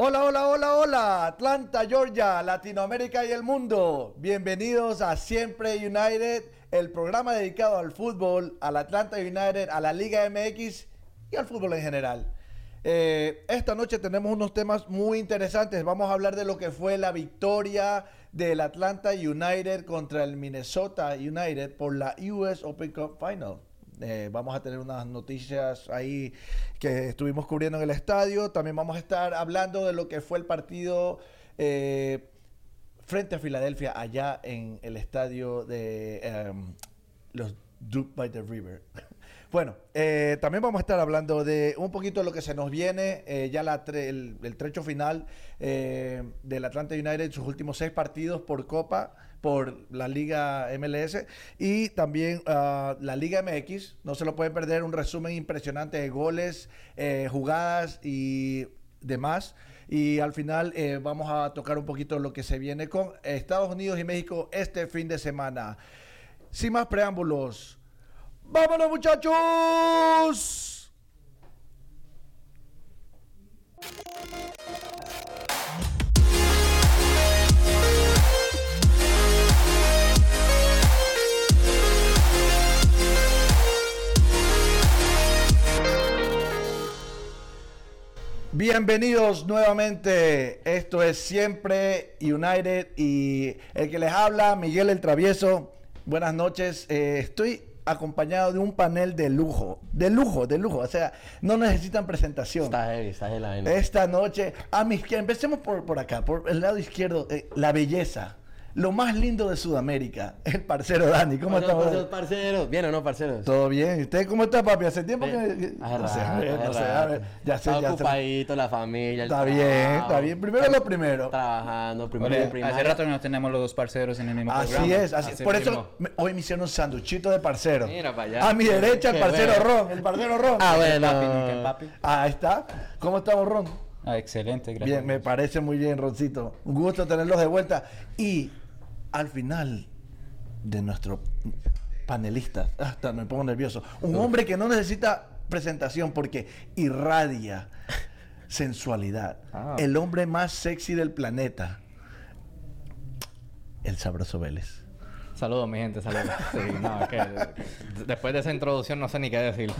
Hola, hola, hola, hola, Atlanta, Georgia, Latinoamérica y el mundo. Bienvenidos a Siempre United, el programa dedicado al fútbol, al Atlanta United, a la Liga MX y al fútbol en general. Eh, esta noche tenemos unos temas muy interesantes. Vamos a hablar de lo que fue la victoria del Atlanta United contra el Minnesota United por la US Open Cup Final. Eh, vamos a tener unas noticias ahí que estuvimos cubriendo en el estadio. También vamos a estar hablando de lo que fue el partido eh, frente a Filadelfia, allá en el estadio de em, los Duke by the River. Bueno, eh, también vamos a estar hablando de un poquito de lo que se nos viene, ya la el, el, trecho final del Atlanta United, sus últimos seis partidos por Copa por la Liga MLS y también ah, la Liga MX. No se lo pueden perder, un resumen impresionante de goles, eh, jugadas y demás. Y al final eh, vamos a tocar un poquito lo que se viene con Estados Unidos y México este fin de semana. Sin más preámbulos, ¡vámonos muchachos! Bienvenidos nuevamente. Esto es Siempre United y el que les habla, Miguel el Travieso. Buenas noches. Eh, estoy acompañado de un panel de lujo, de lujo, de lujo. O sea, no necesitan presentación. Está heavy, está heavy. Esta noche, a mi izquierda, empecemos por, por acá, por el lado izquierdo, eh, la belleza lo más lindo de Sudamérica, el parcero Dani. ¿Cómo estás? parcero? parcero? ¿Bien o no, parceros? Todo bien. ¿Y usted cómo está, papi? Hace tiempo que... no sé, no sé, ya sé, ya ocupadito, la familia, Está bien, está bien. Primero lo primero. Trabajando, primero Oye, Hace rato nos tenemos los dos parceros en el mismo así programa. Es, así es. Por eso hoy me hicieron un sanduchito de parcero. Mira para allá. A mi derecha el parcero Ron, el parcero Ron. Ah, bueno. Papi, Ah, ahí está. ¿Cómo estamos, Ron? Ah, excelente, gracias. Bien, me parece muy bien, Roncito. Un gusto tenerlos de vuelta. Y al final de nuestro panelista, hasta me pongo nervioso, un hombre que no necesita presentación porque irradia sensualidad, ah. el hombre más sexy del planeta, el sabroso Vélez. Saludos, mi gente, saludos. después de esa introducción no sé ni qué decir.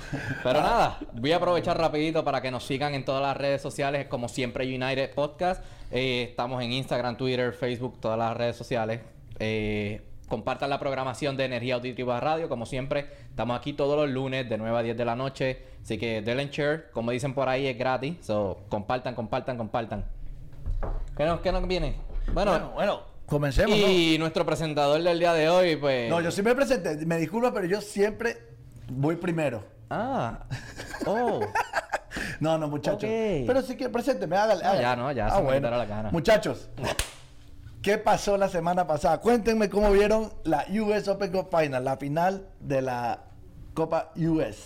Pero nada, voy a aprovechar rapidito para que nos sigan en todas las redes sociales, como siempre United Podcast. Eh, estamos en Instagram, Twitter, Facebook, todas las redes sociales. Eh, compartan la programación de Energía Auditiva Radio, como siempre. Estamos aquí todos los lunes de 9 a 10 de la noche. Así que denle share, como dicen por ahí, es gratis. So, compartan, compartan, compartan. ¿Qué nos, qué nos viene? Bueno, bueno, comencemos. Y nuestro presentador del día de hoy, pues. No, yo sí me presenté. Me disculpa, pero yo siempre voy primero. Ah, oh. no, no, muchachos. Pero sí que presénteme, hágale. hágale. ya, no, ya, ah, bueno. la gana. Muchachos. ¿Qué pasó la semana pasada? Cuéntenme cómo vieron la US Open Cup Final, la final de la Copa US.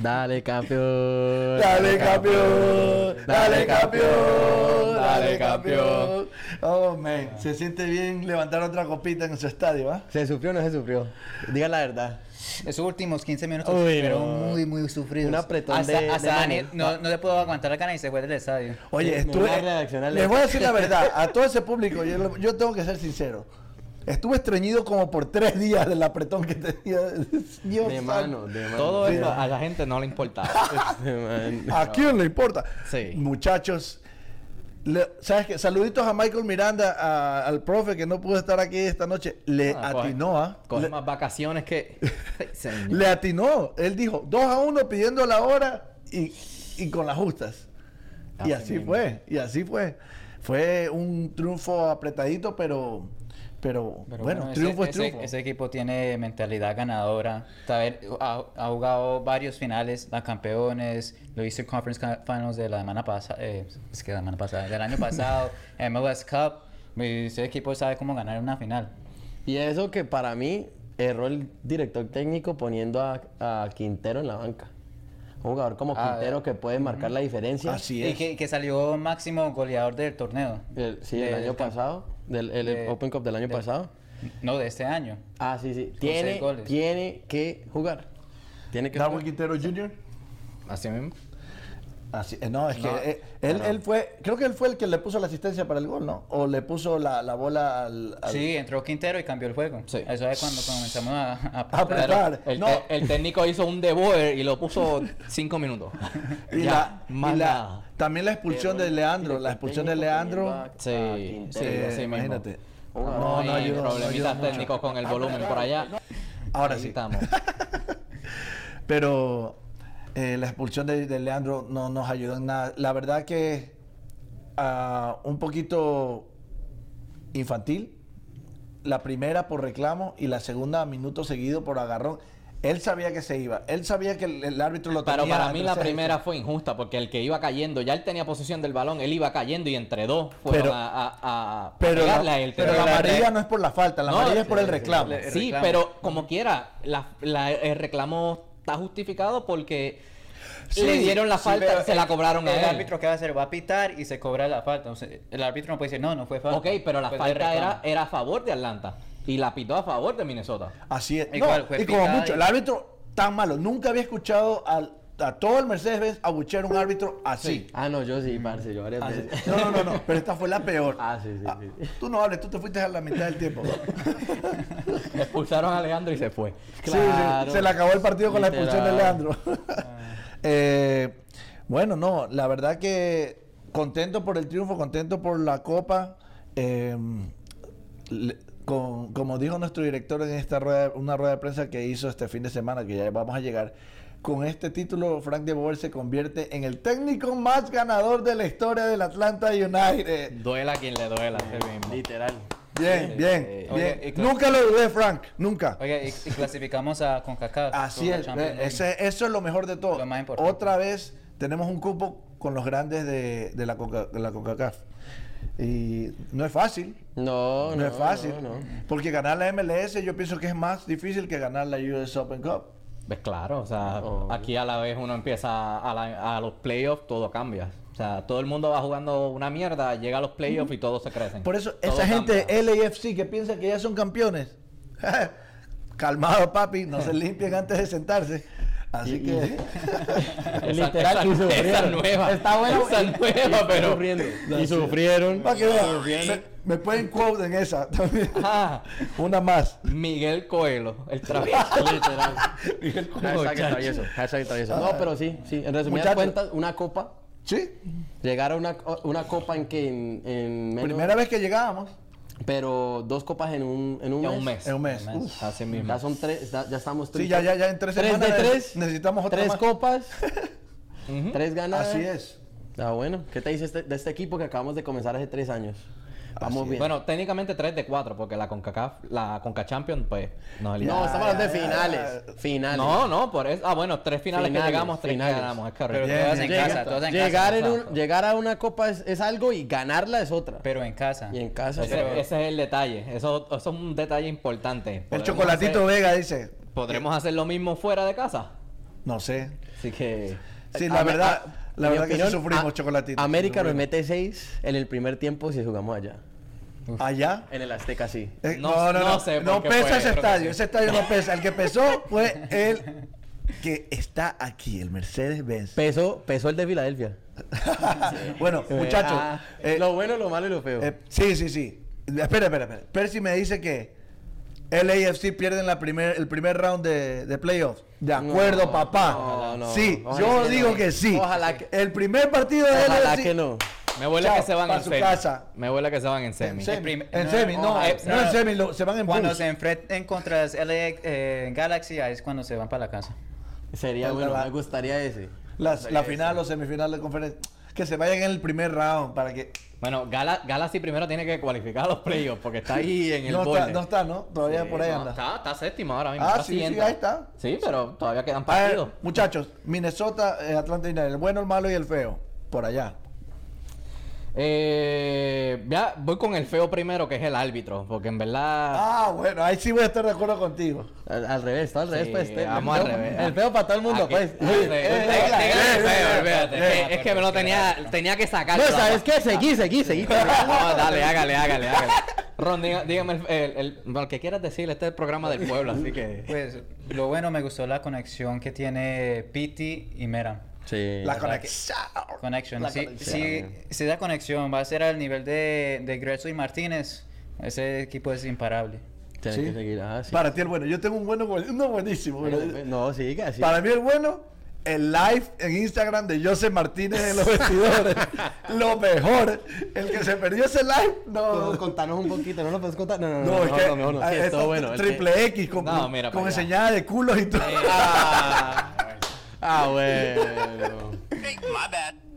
Dale campeón. Dale campeón. Dale campeón. Dale campeón. Oh, man. Se siente bien levantar otra copita en su estadio, ¿ah? ¿Se sufrió o no se sufrió? Diga la verdad. Esos últimos 15 minutos fueron muy, muy sufridos. Un apretón de, no, no le puedo aguantar la cara y se fue del estadio. Oye, estuve... Les voy a decir la verdad. A todo ese público, yo, yo tengo que ser sincero. Estuve estreñido como por tres días del apretón que tenía. Dios de mano, de mano. Todo eso a la gente no le importaba. ¿A quién le importa? Sí. Muchachos, ¿Sabes qué? Saluditos a Michael Miranda, al profe que no pudo estar aquí esta noche. Le ah, atinó, ¿ah? Coge más vacaciones que. le atinó. Él dijo 2 a 1 pidiendo la hora y, y con las justas. y así fue. Y así fue. Fue un triunfo apretadito, pero pero, bueno, triunfo ese, es triunfo. Ese, equipo tiene mentalidad ganadora. Ha, ha, jugado varios finales, la campeones, lo hizo Conference Finals de la semana pasada, eh, es que la semana pasada, del año pasado, MLS Cup. Ese equipo sabe cómo ganar una final. Y eso que para mí erró el director técnico poniendo a, Quintero en la banca. Un jugador como ah, Quintero que puede marcar la diferencia. Así es. Y que, salió máximo goleador del torneo. sí, el año pasado. Del el Open Cup del año pasado. No, de este año. Ah, sí, sí. Tiene, tiene que jugar. Tiene que Darwin Quintero Jr. Así mismo. Así, eh, no, es No, que eh, él, él fue, creo que él fue el que le puso la asistencia para el gol, ¿no? O le puso la, la bola al... al- Sí, entró Quintero y cambió el juego. Sí. Eso es cuando comenzamos a, a apretar. apretar. El, No, el- el técnico hizo un deboer y lo puso cinco minutos. y, Ya, la, más y la- nada. también la expulsión de Leandro, la expulsión de Leandro, Sí, eh, sí, mismo. imagínate. No, No, no hay problemitas técnicos con el volumen por allá. Ahora Ahí sí. estamos. Pero eh, la expulsión de, de Leandro no nos ayudó en nada. La verdad que ah, un poquito infantil. La primera por reclamo y la segunda a minuto seguido por agarrón. Él sabía que se iba. Él sabía que el, el árbitro lo tenía. Pero para mí la primera fue injusta porque el que iba cayendo, ya él tenía posesión del balón, él iba cayendo y entre dos fueron Pero- a, a, a Pero, la, a él. pero la amarilla no es por la falta, la No, amarilla es por el reclamo. Sí, reclamo. pero como quiera, la- la- el reclamo está justificado porque Sí, le dieron la Sí, falta, se la cobraron el a él. árbitro que va a hacer va a pitar y se cobra la falta. O sea, el árbitro no puede decir, no, no fue falta. Ok, pero la falta era, era a favor de Atlanta y la pitó a favor de Minnesota. Así es. Igual, no, fue y como mucho, y- el árbitro tan malo. Nunca había escuchado al- a todo el Mercedes-Benz abuchear a un árbitro así. Ah, no, yo sí, parce, yo varias Así. veces. No, no, no, no, pero esta fue la peor. Ah, sí, sí, sí. Tú no hables, tú te fuiste a la mitad del tiempo. Expulsaron a Alejandro y se fue. Sí, sí, Claro. se le acabó el partido con la expulsión de. Leandro. Eh, bueno, no, la verdad que contento por el triunfo, contento por la copa. Eh, le- con- como dijo nuestro director en esta rueda, una rueda de prensa que hizo este fin de semana, que ya vamos a llegar, con este título Frank de Boer se convierte en el técnico más ganador de la historia del Atlanta United. Duela quien le duela, ese mismo. Literal. Bien, bien, eh, bien. oye, Nunca lo dudé, Frank, nunca. Oiga, y, y clasificamos a CONCACAF. Así es, ese- eso es lo mejor de todo. Lo más importante. Otra vez tenemos un cupo con los grandes de, de la, Coca, de la CONCACAF. Y no es fácil, No, no, no, es fácil. no, no. Porque ganar la MLS yo pienso que es más difícil que ganar la US Open Cup. Pues claro, o sea, Oh. aquí a la vez uno empieza a, la- a los playoffs, todo cambia. O sea, todo el mundo va jugando una mierda, llega a los playoffs y todos se crecen. Por eso, Todo esa gente cambia. LAFC que piensa que ya son campeones. Calmado, papi, no se limpien antes de sentarse. Así que. Literal, esa- y esa sufrieron. nueva. Está bueno. Esa nueva, pero. sufriendo. Y sufrieron. Para que vean, me, pueden quote en esa también. Ah, Una más. Miguel Coelho, el travieso. Literal. Miguel Coelho. Travieso. Hashtag travieso. No, pero sí, sí. En resumidas Muchacho. cuentas, una copa. Sí, Llegar a una, una copa en que en, en menos- primera vez que llegábamos. Pero dos copas en un, en un En mes. un mes. En un mes. Un mes. Uf. Así mismo. Ya son tres, ya, ya estamos tres. Sí, ya, ya, ya en tres Tres semanas de tres. necesitamos otra Tres más. copas. Tres ganadas. Así es. Ah, bueno. ¿Qué te dice este- de este equipo que acabamos de comenzar hace tres años? Vamos Así bien. Bueno, técnicamente 3 de 4, porque la CONCACAF, la CONCA Champions, pues, nos no, estamos hablando de ya. finales. Finales. No, no, por eso. Ah, bueno, tres finales, Finales, que llegamos, tres finales. que ganamos, es Pero correcto. Bien, todas en casa, todas en llegar, casa. en un- exacto. llegar a una copa es, es algo y ganarla es otra. Pero en casa. y en casa. Ese, pero- ese es el detalle. Eso, eso es un detalle importante. El chocolatito hacer- Vega dice. ¿Podremos hacer lo mismo fuera de casa? No sé. Así que. Sí, A- la verdad, a- la verdad que sí sufrimos a- chocolatito. América nos mete seis en el primer tiempo si jugamos allá. Allá. En el Azteca sí. Eh, No- no, no, no no. sé pesa fue, ese estadio. sí. Ese estadio no pesa. El que pesó fue el que está aquí, el Mercedes-Benz. Pesó, pesó el de Filadelfia. bueno, muchachos. Ah, eh, lo bueno, lo malo y lo feo. eh, sí, sí, sí. Espera, espera, espera. Percy me dice que LAFC pierde en la primer, el primer round de, de playoffs. De acuerdo, No, papá. no, no. sí, Ojalá yo que digo no. que sí. Ojalá que- El primer partido de Ojalá LAFC. que no. Me huele Chao, que se van en su semi. casa. Me huele que se van en En semi. en no, semi, no, no, eh, no, no en semi, lo- se van en Cuando se enfrenten contra el LA eh, Galaxy, ahí es cuando se van para la casa. Sería bueno, la- me gustaría ese. Las- la final o semifinal de conferencia. Que se vayan en el primer round para que. Bueno, Gala, Galaxy primero tiene que cualificar a los playoffs porque está ahí en el No borde. está, no está, ¿no? Todavía Sí, por ahí no, anda. Está, está séptimo ahora mismo. Ah, está sí, ahí está. Sí, pero todavía quedan ver, partidos. muchachos, Minnesota, eh, Atlanta United, el bueno, el malo y el feo. Por allá. Eh, ya voy con el feo primero, que es el árbitro, porque en verdad. Ah, bueno, ahí sí voy a estar de acuerdo contigo. Al, al revés, todo al revés, Sí, pues. este, vamos el al feo- revés. El feo para todo el mundo, Aquí- pues. Eh, eh, eh, eh, Es- que me lo tenía, tenía que sacar. No, ¿sabes qué? Seguí, seguí, seguí. No, dale, hágale, hágale, hágale. Ron, diga- dígame el, el, el- lo que quieras decir. Este es el programa del pueblo, así que. Pues lo bueno me gustó la conexión que tiene Piti y Meram. Sí. La ¿Verdad conexión. Connection. La Si, conexión. si, si da conexión, va a ser al nivel de, de Gretzky y Martínez. Ese equipo es imparable. Tienes Sí. que seguir. Ah, sí. Para ti el bueno. Yo tengo un bueno, buen- uno buenísimo. bueno. No, sí, que así. Para mí el bueno, el live en Instagram de José Martínez en los vestidores. lo mejor. El que se perdió ese live, no. No, contanos un poquito, ¿no lo puedes contar? No, no, no. No, es mejor que no, mejor no. Sí, está todo bueno. el que- triple X con, No, mira con enseñada de culos y todo. Ah, ah, bueno.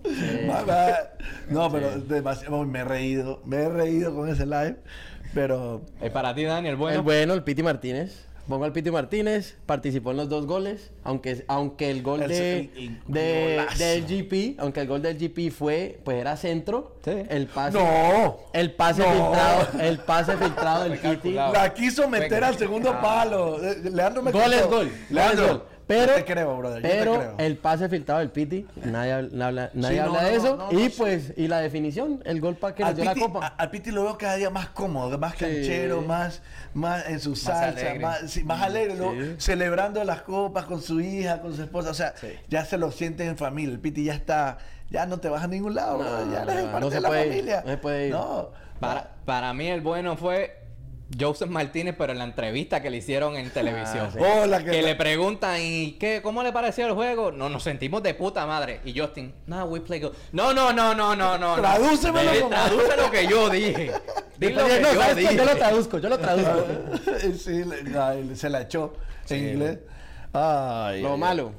My bad. No, pero demasiado, me he reído, me he reído con ese live, pero Eh, para ti, Daniel, bueno. El bueno, el Piti Martínez. Pongo al Piti Martínez, participó en los dos goles, aunque, aunque el gol El- de, el- el de- golazo. del GP, aunque el gol del GP fue, pues era centro, Sí. el pase, no. el pase No. filtrado, el pase filtrado del Piti. La quiso meter al segundo Ah. palo. Eh, Leandro me Gol contó. es gol, Leandro, gol es gol. Pero, yo te creo, brother. yo te pero creo. el pase filtrado del Piti, nadie, habla- nadie habla de eso. no, y no, sí. pues, y la definición, el gol para que al dio la copa. a- al Piti lo veo cada día más cómodo, más canchero, más, más en su salsa, alegre. más, sí, más alegre, ¿no? Sí. celebrando las copas con su hija, con su esposa. O sea, ya se lo siente en familia. El Piti ya está, ya no te vas a ningún lado, No, brother, ya eres no parte se de la puede ir, familia. no se puede ir. No. Para, para mí el bueno fue Joseph Martínez, pero en la entrevista que le hicieron en televisión. sí. La que, que- le preguntan, ¿y qué? ¿Cómo le pareció el juego? No, nos sentimos de puta madre. Y Justin, no, we play good. No, no, no, no, no, no. Tradúcemelo como- Traduce lo que yo dije. Di lo Después, que no, yo yo lo traduzco, yo lo traduzco. sí, le- la- se la echó en inglés. Ay, lo ay, malo.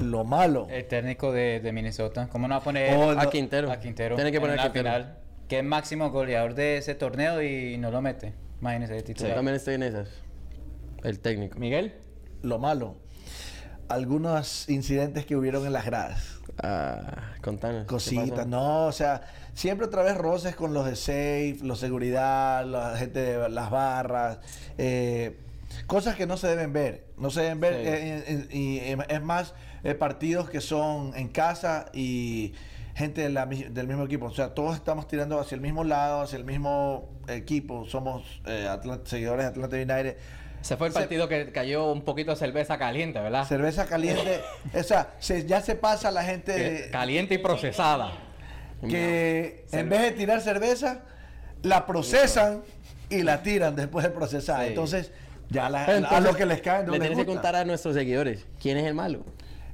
Lo malo. El técnico de, de Minnesota. ¿Cómo no va a poner Oh, A no. Quintero. a Quintero? Tiene que poner en a la Quintero. final. Que es máximo goleador de ese torneo y no lo mete. Imagínese de Yo titular. también estoy en esas. El técnico. Miguel. Lo malo. Algunos incidentes que hubieron en las gradas. Ah, contanos. ¿qué Cositas, no, o sea, siempre otra vez roces con los de safe, los seguridad, la gente de las barras, eh, cosas que no se deben ver, no se deben ver, Sí. eh, eh, y eh, es más, eh, partidos que son en casa y gente de la del mismo equipo, o sea, todos estamos tirando hacia el mismo lado, hacia el mismo equipo, somos eh, seguidores de Atlanta United. Ese fue el Se- partido que cayó un poquito de cerveza caliente, ¿verdad? Cerveza caliente, o sea, se- ya se pasa la gente Que- Caliente y procesada. que en vez de tirar cerveza, la procesan y la tiran después de procesar. Sí. Entonces, ya la- Pero a entonces, lo que les caen no Le les tienes que contar a nuestros seguidores. ¿Quién es el malo?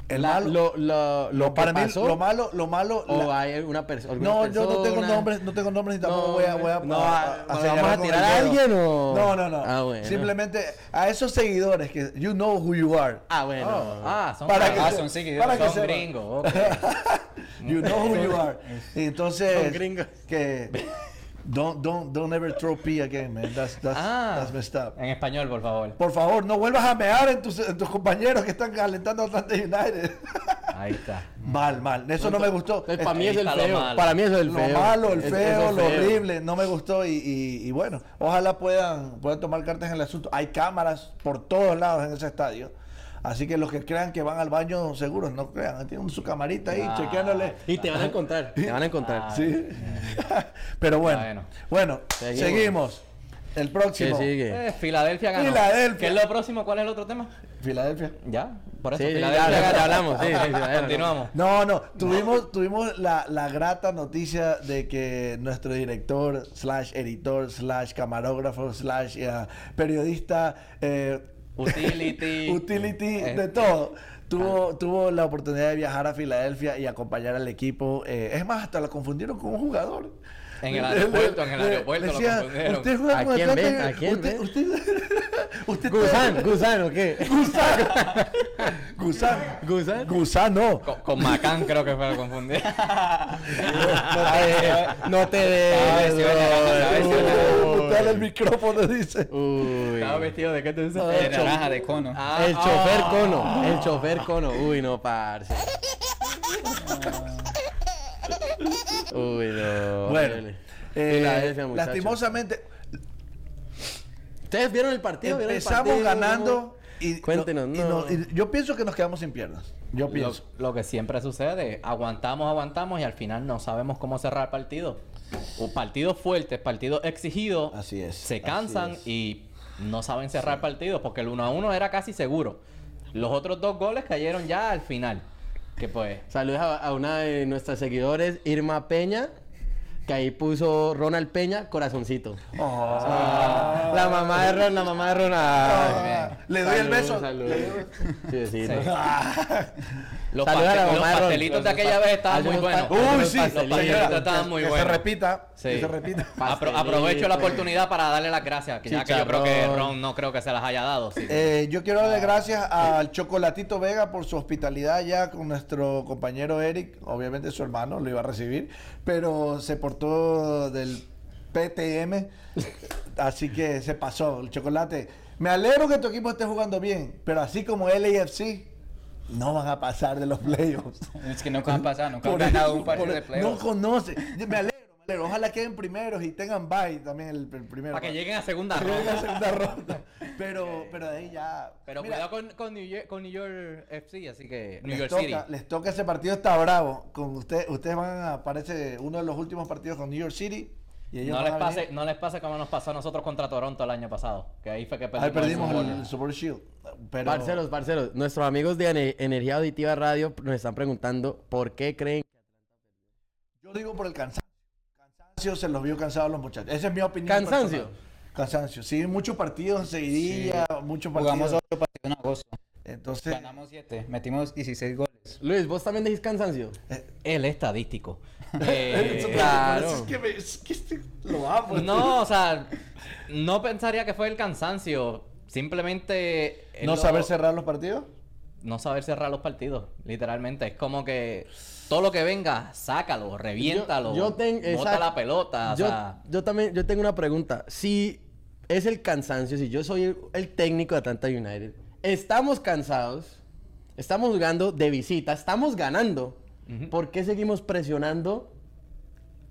El La- malo- Lo, lo, lo para mí, lo malo, lo malo. O la- hay una perso- alguna no, yo no tengo persona? nombres, no tengo nombres ni tampoco No, voy a, voy a, no, a- ah, a ¿vamos señalar a tirar alguien o? No, no, no. Ah, bueno. Simplemente a esos seguidores que you know who you are. Ah, bueno. Ah, son Para que Ah, son seguidores, para que son gringos. You know who you are. Y entonces Son gringos. que don't don't don't ever throw pee again, man. That's that's, Ah, that's messed up. en español, por favor. Por favor, no vuelvas a mear en tus, en tus compañeros que están calentando Atlanta United. Ahí está. mal, mal. Eso no me gustó. Entonces, para mí es el lo feo. malo. Para mí es el lo feo. malo, el Es- feo, eso lo es feo. horrible, no me gustó y, y- y bueno, ojalá puedan, puedan tomar cartas en el asunto. Hay cámaras por todos lados en ese estadio. Así que los que crean que van al baño seguros, no crean. Tienen su camarita ahí, Ah. chequeándole. Y te van a encontrar. Te van a encontrar. Ah, Sí. Pero bueno, Bueno. bueno, Seguimos. seguimos. El ¿Qué próximo. sigue? Eh, Filadelfia ganó. Filadelfia. ¿Qué es lo próximo? ¿Cuál es el otro tema? Filadelfia. Ya, por eso Sí, Filadelfia ya, ya, ganó. ya hablamos, sí, sí. Continuamos. No, no, tuvimos, tuvimos la, la grata noticia de que nuestro director, slash editor, slash camarógrafo, slash eh, periodista, eh, Utility. utility, Eh, de todo, tuvo, tuvo la oportunidad de viajar a Filadelfia y acompañar al equipo. eh, es más, hasta lo confundieron con un jugador. En el aeropuerto, en el Le- aeropuerto lo decía, confundieron. Usted juega ¿A quién Atlanta ve? y- ¿A quién usted, ve? usted, usted, Gusan, Gusan, ¿o qué? Gusano. ¿Gusan? Gusano. Con, con Macán creo que fue lo confundí. No te des. Uh, Dale el micrófono, dice. Uy. ¿Estaba vestido de qué te dices? De naranja de cono. Ah, El chofer ah. cono. El chofer cono. Uy, no, parce. Uy, no. Bueno, eh, lastimosamente ¿Ustedes vieron el partido? ¿Vieron el empezamos partido? ganando y, Cuéntenos, y no. y yo pienso que nos quedamos sin piernas. Yo Lo, pienso. lo que siempre sucede, aguantamos, aguantamos y al final no sabemos cómo cerrar el partido. O partidos fuertes, partidos exigidos, Así es, se cansan es. y no saben cerrar el partido porque el 1 a 1 era casi seguro. Los otros dos goles cayeron ya al final. Que pues. Saludos a, a una de nuestras seguidores, Irma Peña, que ahí puso Ronald Peña, corazoncito. Oh. Ah, la mamá de Ron, la mamá de Ron. ah. Le doy el beso. saludos. Sí. Sí. Los, Saludos a la paste- los mamá de Ron. pastelitos de aquella vez estaban muy buenos. Uy, sí. Los pastelitos estaban muy que buenos. se repita, Sí. que se repita. Apro- aprovecho la oportunidad para darle las gracias, que ya que yo creo que. Ron no creo que se las haya dado. sí. Eh, yo quiero darle gracias al Chocolatito Vega por su hospitalidad ya con nuestro compañero Eric. Obviamente su hermano lo iba a recibir, pero se portó del PTM, así que se pasó el chocolate. Me alegro que tu equipo esté jugando bien, pero así como LAFC, no van a pasar de los playoffs. Es que nunca han pasado, nunca han ganado un partido de playoffs. No conoce. Me alegro, alegro. Ojalá queden primeros y tengan bye también el, el primero. para que lleguen a segunda Que lleguen a ronda. segunda ronda. Pero, pero de ahí ya. Pero Mira, cuidado con, con, New York, con New York FC, así que New les York toca, City. les toca ese partido está bravo. Con usted, ustedes van a parece uno de los últimos partidos con New York City. Y ellos No les, pase, no les pase como nos pasó a nosotros contra Toronto el año pasado. Que ahí fue que perdimos, Ahí perdimos el el, Super Shield. Pero Parceros, parceros, nuestros amigos de Ene- Energía Auditiva Radio nos están preguntando por qué creen yo digo por el cansancio. Cansancio se los vio cansados los muchachos. Esa es mi opinión. ¿Cansancio? personal. Cansancio. Sí, muchos partidos seguidilla, muchos partidos. Jugamos 8 partidos en agosto. Entonces, Ganamos 7. Metimos 16 goles. Luis, ¿vos también decís cansancio? El estadístico. Eh, claro. Es que, me- es que este- lo amo. este. no, o sea, no pensaría que fue el cansancio. Simplemente. él ¿No lo- saber cerrar los partidos? No saber cerrar los partidos, literalmente. Es como que todo lo que venga, sácalo, reviéntalo. Yo- yo ten- bota la pelota. O yo, sea, yo también, yo tengo una pregunta. Si es el cansancio, si yo soy el, el técnico de Atlanta United, estamos cansados, estamos jugando de visita, estamos ganando, ¿por qué seguimos presionando?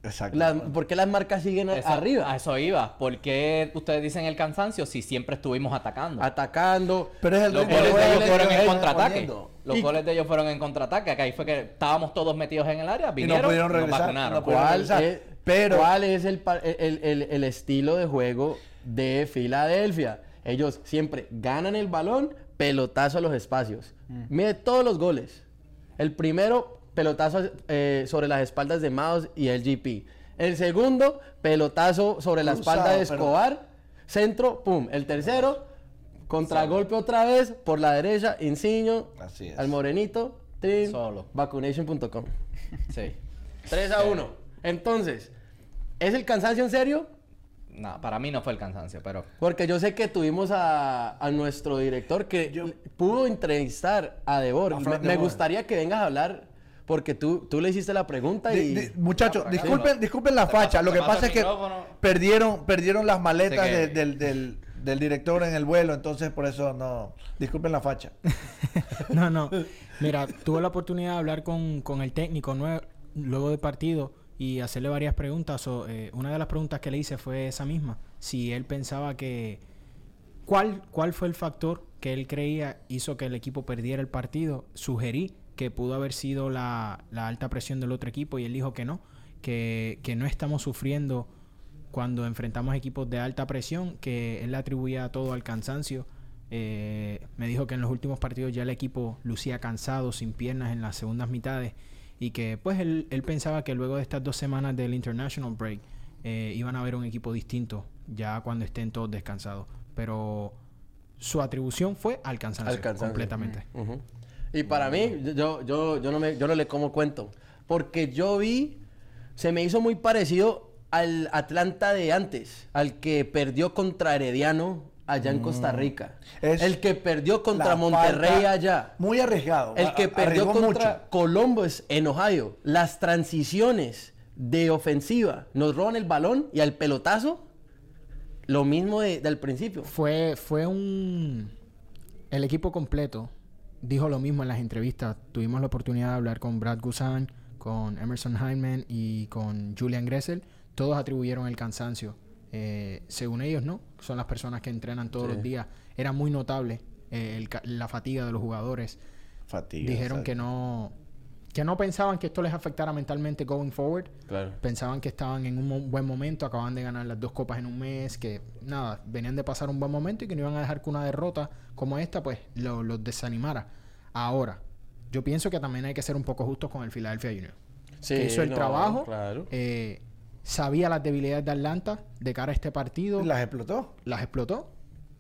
Exacto. Las- ¿Por qué las marcas siguen arriba? A eso iba. ¿Por qué ustedes dicen el cansancio si siempre estuvimos atacando? Atacando. Pero es el Los goles de ellos fueron en contraataque. Los Y- goles de ellos fueron en contraataque. Que ahí fue que estábamos todos metidos en el área. Y Vinieron, no pudieron regresar. vacunaron. no pudieron ¿Cuál regresar. es, Pero cuál es el, el- el- el estilo de juego de Filadelfia? Ellos siempre ganan el balón, pelotazo a los espacios. Mide todos los goles. El primero, pelotazo eh, sobre las espaldas de Maus y el GP. El segundo, pelotazo sobre la Cruzado, espalda de pero- Escobar. Centro, pum. El tercero, contragolpe otra vez por la derecha, Insigne, Así es. al morenito, trin, Solo. vacunation.com. Sí. 3 a 1. Entonces, ¿es el cansancio en serio? No, para mí no fue el cansancio, pero... Porque yo sé que tuvimos a, a nuestro director que Yo- pudo entrevistar a Debor. A Me, gustaría que vengas a hablar porque tú, tú le hiciste la pregunta y... Di- di- muchachos, Ah, disculpen, disculpen la facha. Lo te que pasa es que micrófono. perdieron, perdieron las maletas Así que- de- del, del- del director en el vuelo, entonces por eso no. Disculpen la facha. No, no. Mira, tuve la oportunidad de hablar con, con el técnico nue- luego del partido y hacerle varias preguntas. O, eh, una de las preguntas que le hice fue esa misma. Si él pensaba que... ¿Cuál, ¿Cuál fue el factor que él creía hizo que el equipo perdiera el partido? Sugerí que pudo haber sido la, la alta presión del otro equipo y él dijo que no, que, que no estamos sufriendo cuando enfrentamos equipos de alta presión, que él atribuía todo al cansancio. Eh, me dijo que en los últimos partidos ya el equipo lucía cansado, sin piernas en las segundas mitades y que pues él, él pensaba que luego de estas dos semanas del International Break eh, iban a ver un equipo distinto ya cuando estén todos descansados. Pero su atribución fue al cansancio, Al cansancio. completamente. Ujú. Y para mí, yo, yo, yo, no me, yo no le como cuento. Porque yo vi, se me hizo muy parecido al Atlanta de antes, al que perdió contra Herediano allá en Costa Rica. Mm. Es el que perdió contra Monterrey allá. Muy arriesgado. El que perdió contra mucho. Columbus en Ohio. Las transiciones de ofensiva. Nos roban el balón y al pelotazo, lo mismo de- del principio. Fue, fue un... El equipo completo dijo lo mismo en las entrevistas. Tuvimos la oportunidad de hablar con Brad Gusan, con Emerson Hyman y con Julian Gressel. Todos atribuyeron el cansancio. Eh, según ellos, ¿no? Son las personas que entrenan todos Sí. los días. Era muy notable eh, el la fatiga de los jugadores. Fatiga, Dijeron que no... Que no pensaban que esto les afectara mentalmente going forward. Claro. Pensaban que estaban en un mo- buen momento, acababan de ganar las dos copas en un mes, que nada, venían de pasar un buen momento y que no iban a dejar que una derrota como esta, pues, lo- los desanimara. Ahora, yo pienso que también hay que ser un poco justos con el Philadelphia Union. Sí, que hizo el no, trabajo, Claro. eh, sabía las debilidades de Atlanta de cara a este partido, Las explotó. las explotó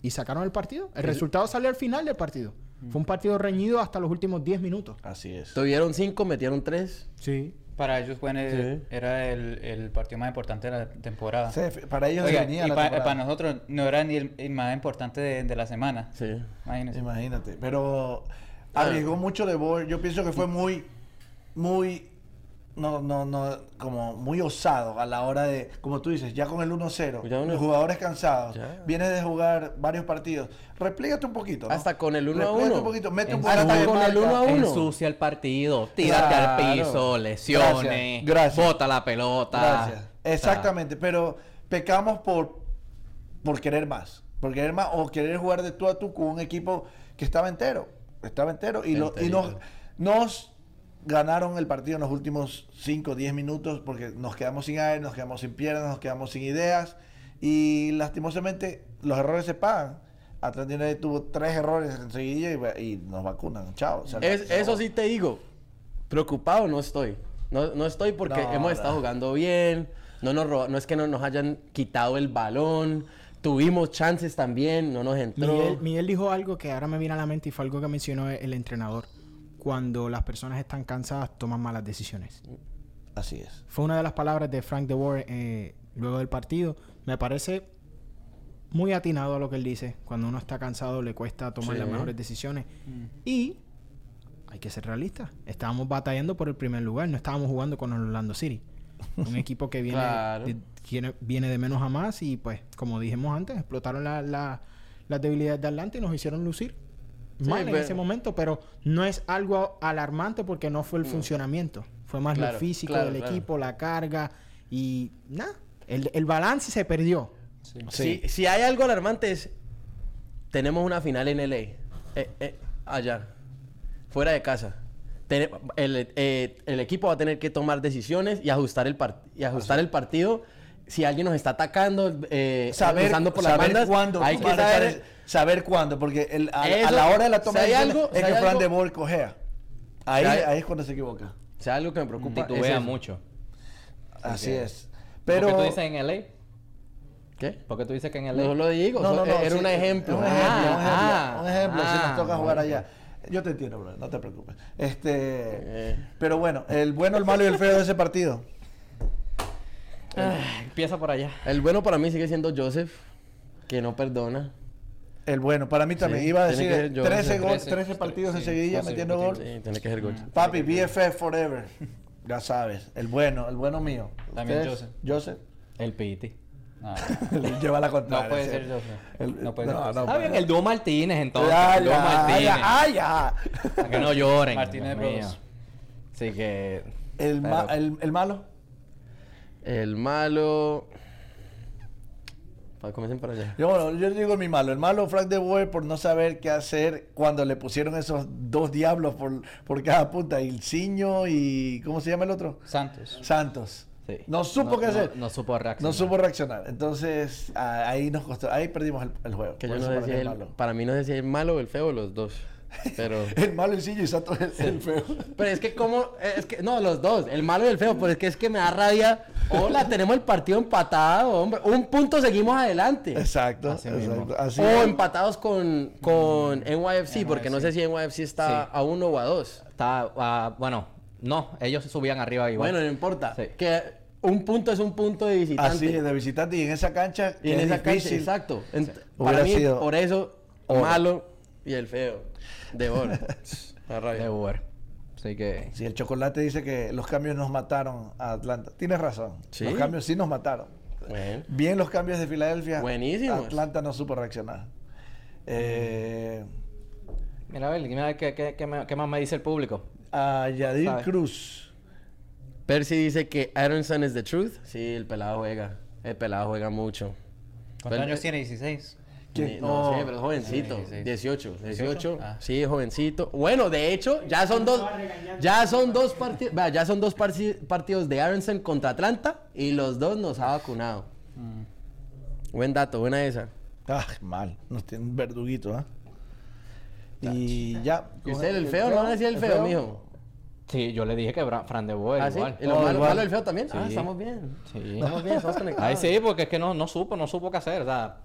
y sacaron el partido. El resultado salió al final del partido. Fue un partido reñido hasta los últimos 10 minutos. Así es. Tuvieron cinco, metieron tres. Sí. Para ellos fue en el- Sí. era el, el partido más importante de la temporada. Sí, para ellos Oiga, venía y la pa- temporada. para nosotros no era ni el, el más importante de, de la semana. Sí. Imagínense. Imagínate. Pero Ah. arriesgó mucho de Boer. Yo pienso que fue muy, muy, no, no, no, como muy osado a la hora de, como tú dices, ya con el 1-0, Ya uno- los jugadores cansados, Ya. vienes de jugar varios partidos, replígate un poquito. ¿no? Hasta con el uno a Replígate uno. un poquito, mete un En- hasta de con el marca. Ensucia el partido, tírate al Claro. piso, lesiones, Gracias, gracias. bota la pelota. Gracias. Exactamente, pero pecamos por, por querer más. Por querer más o querer jugar de tú a tú con un equipo que estaba entero. Estaba entero y, lo- y nos ganaron el partido en los últimos 5 o 10 minutos porque nos quedamos sin aire, nos quedamos sin piernas, nos quedamos sin ideas y lastimosamente los errores se pagan. Atlanta United tuvo tres errores enseguida y, y nos vacunan. Chao. Es- eso sí te digo. Preocupado no estoy. No, no estoy porque No, hemos estado no. jugando bien. No, nos roba- no es que no nos hayan quitado el balón. Tuvimos chances también. No nos entró. Miguel, Miguel dijo algo que ahora me viene a la mente y fue algo que mencionó el entrenador. Cuando las personas están cansadas, toman malas decisiones. Así es. Fue una de las palabras de Frank de Boer eh, luego del partido. Me parece muy atinado a lo que él dice. Cuando uno está cansado le cuesta tomar Sí. las mejores decisiones. Y hay que ser realistas. Estábamos batallando por el primer lugar. No estábamos jugando con el Orlando City. Un equipo que viene, Claro. de, viene, viene de menos a más y pues, como dijimos antes, explotaron la- la- las debilidades de Atlanta y nos hicieron lucir Sí, mal en pero- ese momento. Pero no es algo alarmante porque no fue el funcionamiento. Fue más Claro, lo físico claro, del claro. equipo, la carga y nada. El, el balance se perdió. Sí. Sí. Si, si hay algo alarmante es... Tenemos una final en LA. Eh, eh, allá. Fuera de casa. El, eh, el equipo va a tener que tomar decisiones y ajustar el, par- y ajustar el partido. Si alguien nos está atacando, eh, saber, empezando por las saber bandas, cuándo hay que saber... saber cuándo, porque el- a, a Eso, la hora de la toma si hay de algo- es si que hay Fran algo- de Boer cojea. Ahí, Si hay- ahí es cuando se equivoca. O sea, algo que me preocupa es Titubea eso. mucho. Así es. ¿Por Pero qué tú dices en LA? ¿Qué? ¿Por qué tú dices que en LA? No lo digo, no, no, no, era sí, un ejemplo. Un ejemplo, Ah, un ejemplo, ah, un ejemplo, si ah, nos toca jugar allá. Yo te entiendo, bro, no te preocupes. Este, Eh. pero bueno, el bueno, el malo y el feo de ese partido. Empieza por allá. El bueno para mí sigue siendo Joseph, que no perdona. El bueno, para mí también Sí, iba a decir que ser yo, 13, sí. gol, 13, 13 partidos sí, enseguida sí, metiendo gol. Sí, tiene que ser gol. Papi, BFF forever. Ya sabes, el bueno, el bueno mío. También ¿Ustedes? Joseph. El Piti. No, Lleva la no contraria. puede sí. ser Joseph. El- no puede no, ser Joseph. no. Está bien, el dúo Martínez entonces. Ya, el dúo ya, Martínez. ya, ya. Para que no lloren. Martínez. Bros. Así que... El, ma- el, el malo. El malo. Pa- Comiencen para allá. Yo, bueno, yo digo mi malo. El malo Frank de Boer por no saber qué hacer cuando le pusieron esos dos diablos por, por cada punta. Ilciño y. ¿Cómo se llama el otro? Santos. Santos. Sí. No supo No- qué hacer. no supo reaccionar. No supo reaccionar. Entonces, ahí nos costó. Ahí perdimos el, el juego. Que yo no para sé si el- malo. para mí no sé si el malo o el feo los dos. Pero. El malo, el y es el feo. Pero es que como, es que, no, los dos, el malo y el feo, pero es que es que me da rabia. Hola, tenemos el partido empatado, hombre. Un punto seguimos adelante. Exacto. Así exacto. mismo. Así O es. empatados con, con NYFC, porque no sé si NYFC está Sí. a uno o a dos. Está, ah, bueno, no, ellos se subían arriba igual. Bueno, no importa. Sí. Que un punto es un punto de visitante. Así es, de visitante y en esa cancha. Y en es esa cancha, exacto. Para mí, sido por eso, oro. malo y el feo. De oro. De Uber. Así que... Si el chocolate dice que los cambios nos mataron a Atlanta. Tienes razón. Sí. Los cambios sí nos mataron. Bueno. Bien los cambios de Filadelfia. Buenísimos. Atlanta no supo reaccionar. Eh, Mira, a ver, mira qué, qué, qué, me- qué más me dice el público. a Yadir Sabe. Cruz. Percy dice que Aronson is the truth. Sí, el pelado juega. El pelado juega mucho. ¿Cuántos años tiene? 16. No, Oh. sí, pero es jovencito. Sí, sí. 18. 18. 18, ah. Sí, jovencito. Bueno, de hecho, ya son dos. Ya son dos partidos. Ya son dos partidos de Aronson contra Atlanta. Y los dos nos ha vacunado. Buen dato, buena esa. Ah, mal. Nos tiene un verduguito, ¿ah? Y ya. ¿Y usted el feo? ¿No decía el feo, mijo? Sí, yo le dije que Fran de Boer ¿Ah, sí? igual. ¿Y lo Oh, malo, igual. malo del feo también? Ah, Sí. estamos bien. Sí. Estamos bien, estamos conectados. Ay, sí, porque es que no, no supo, no supo qué hacer. O sea,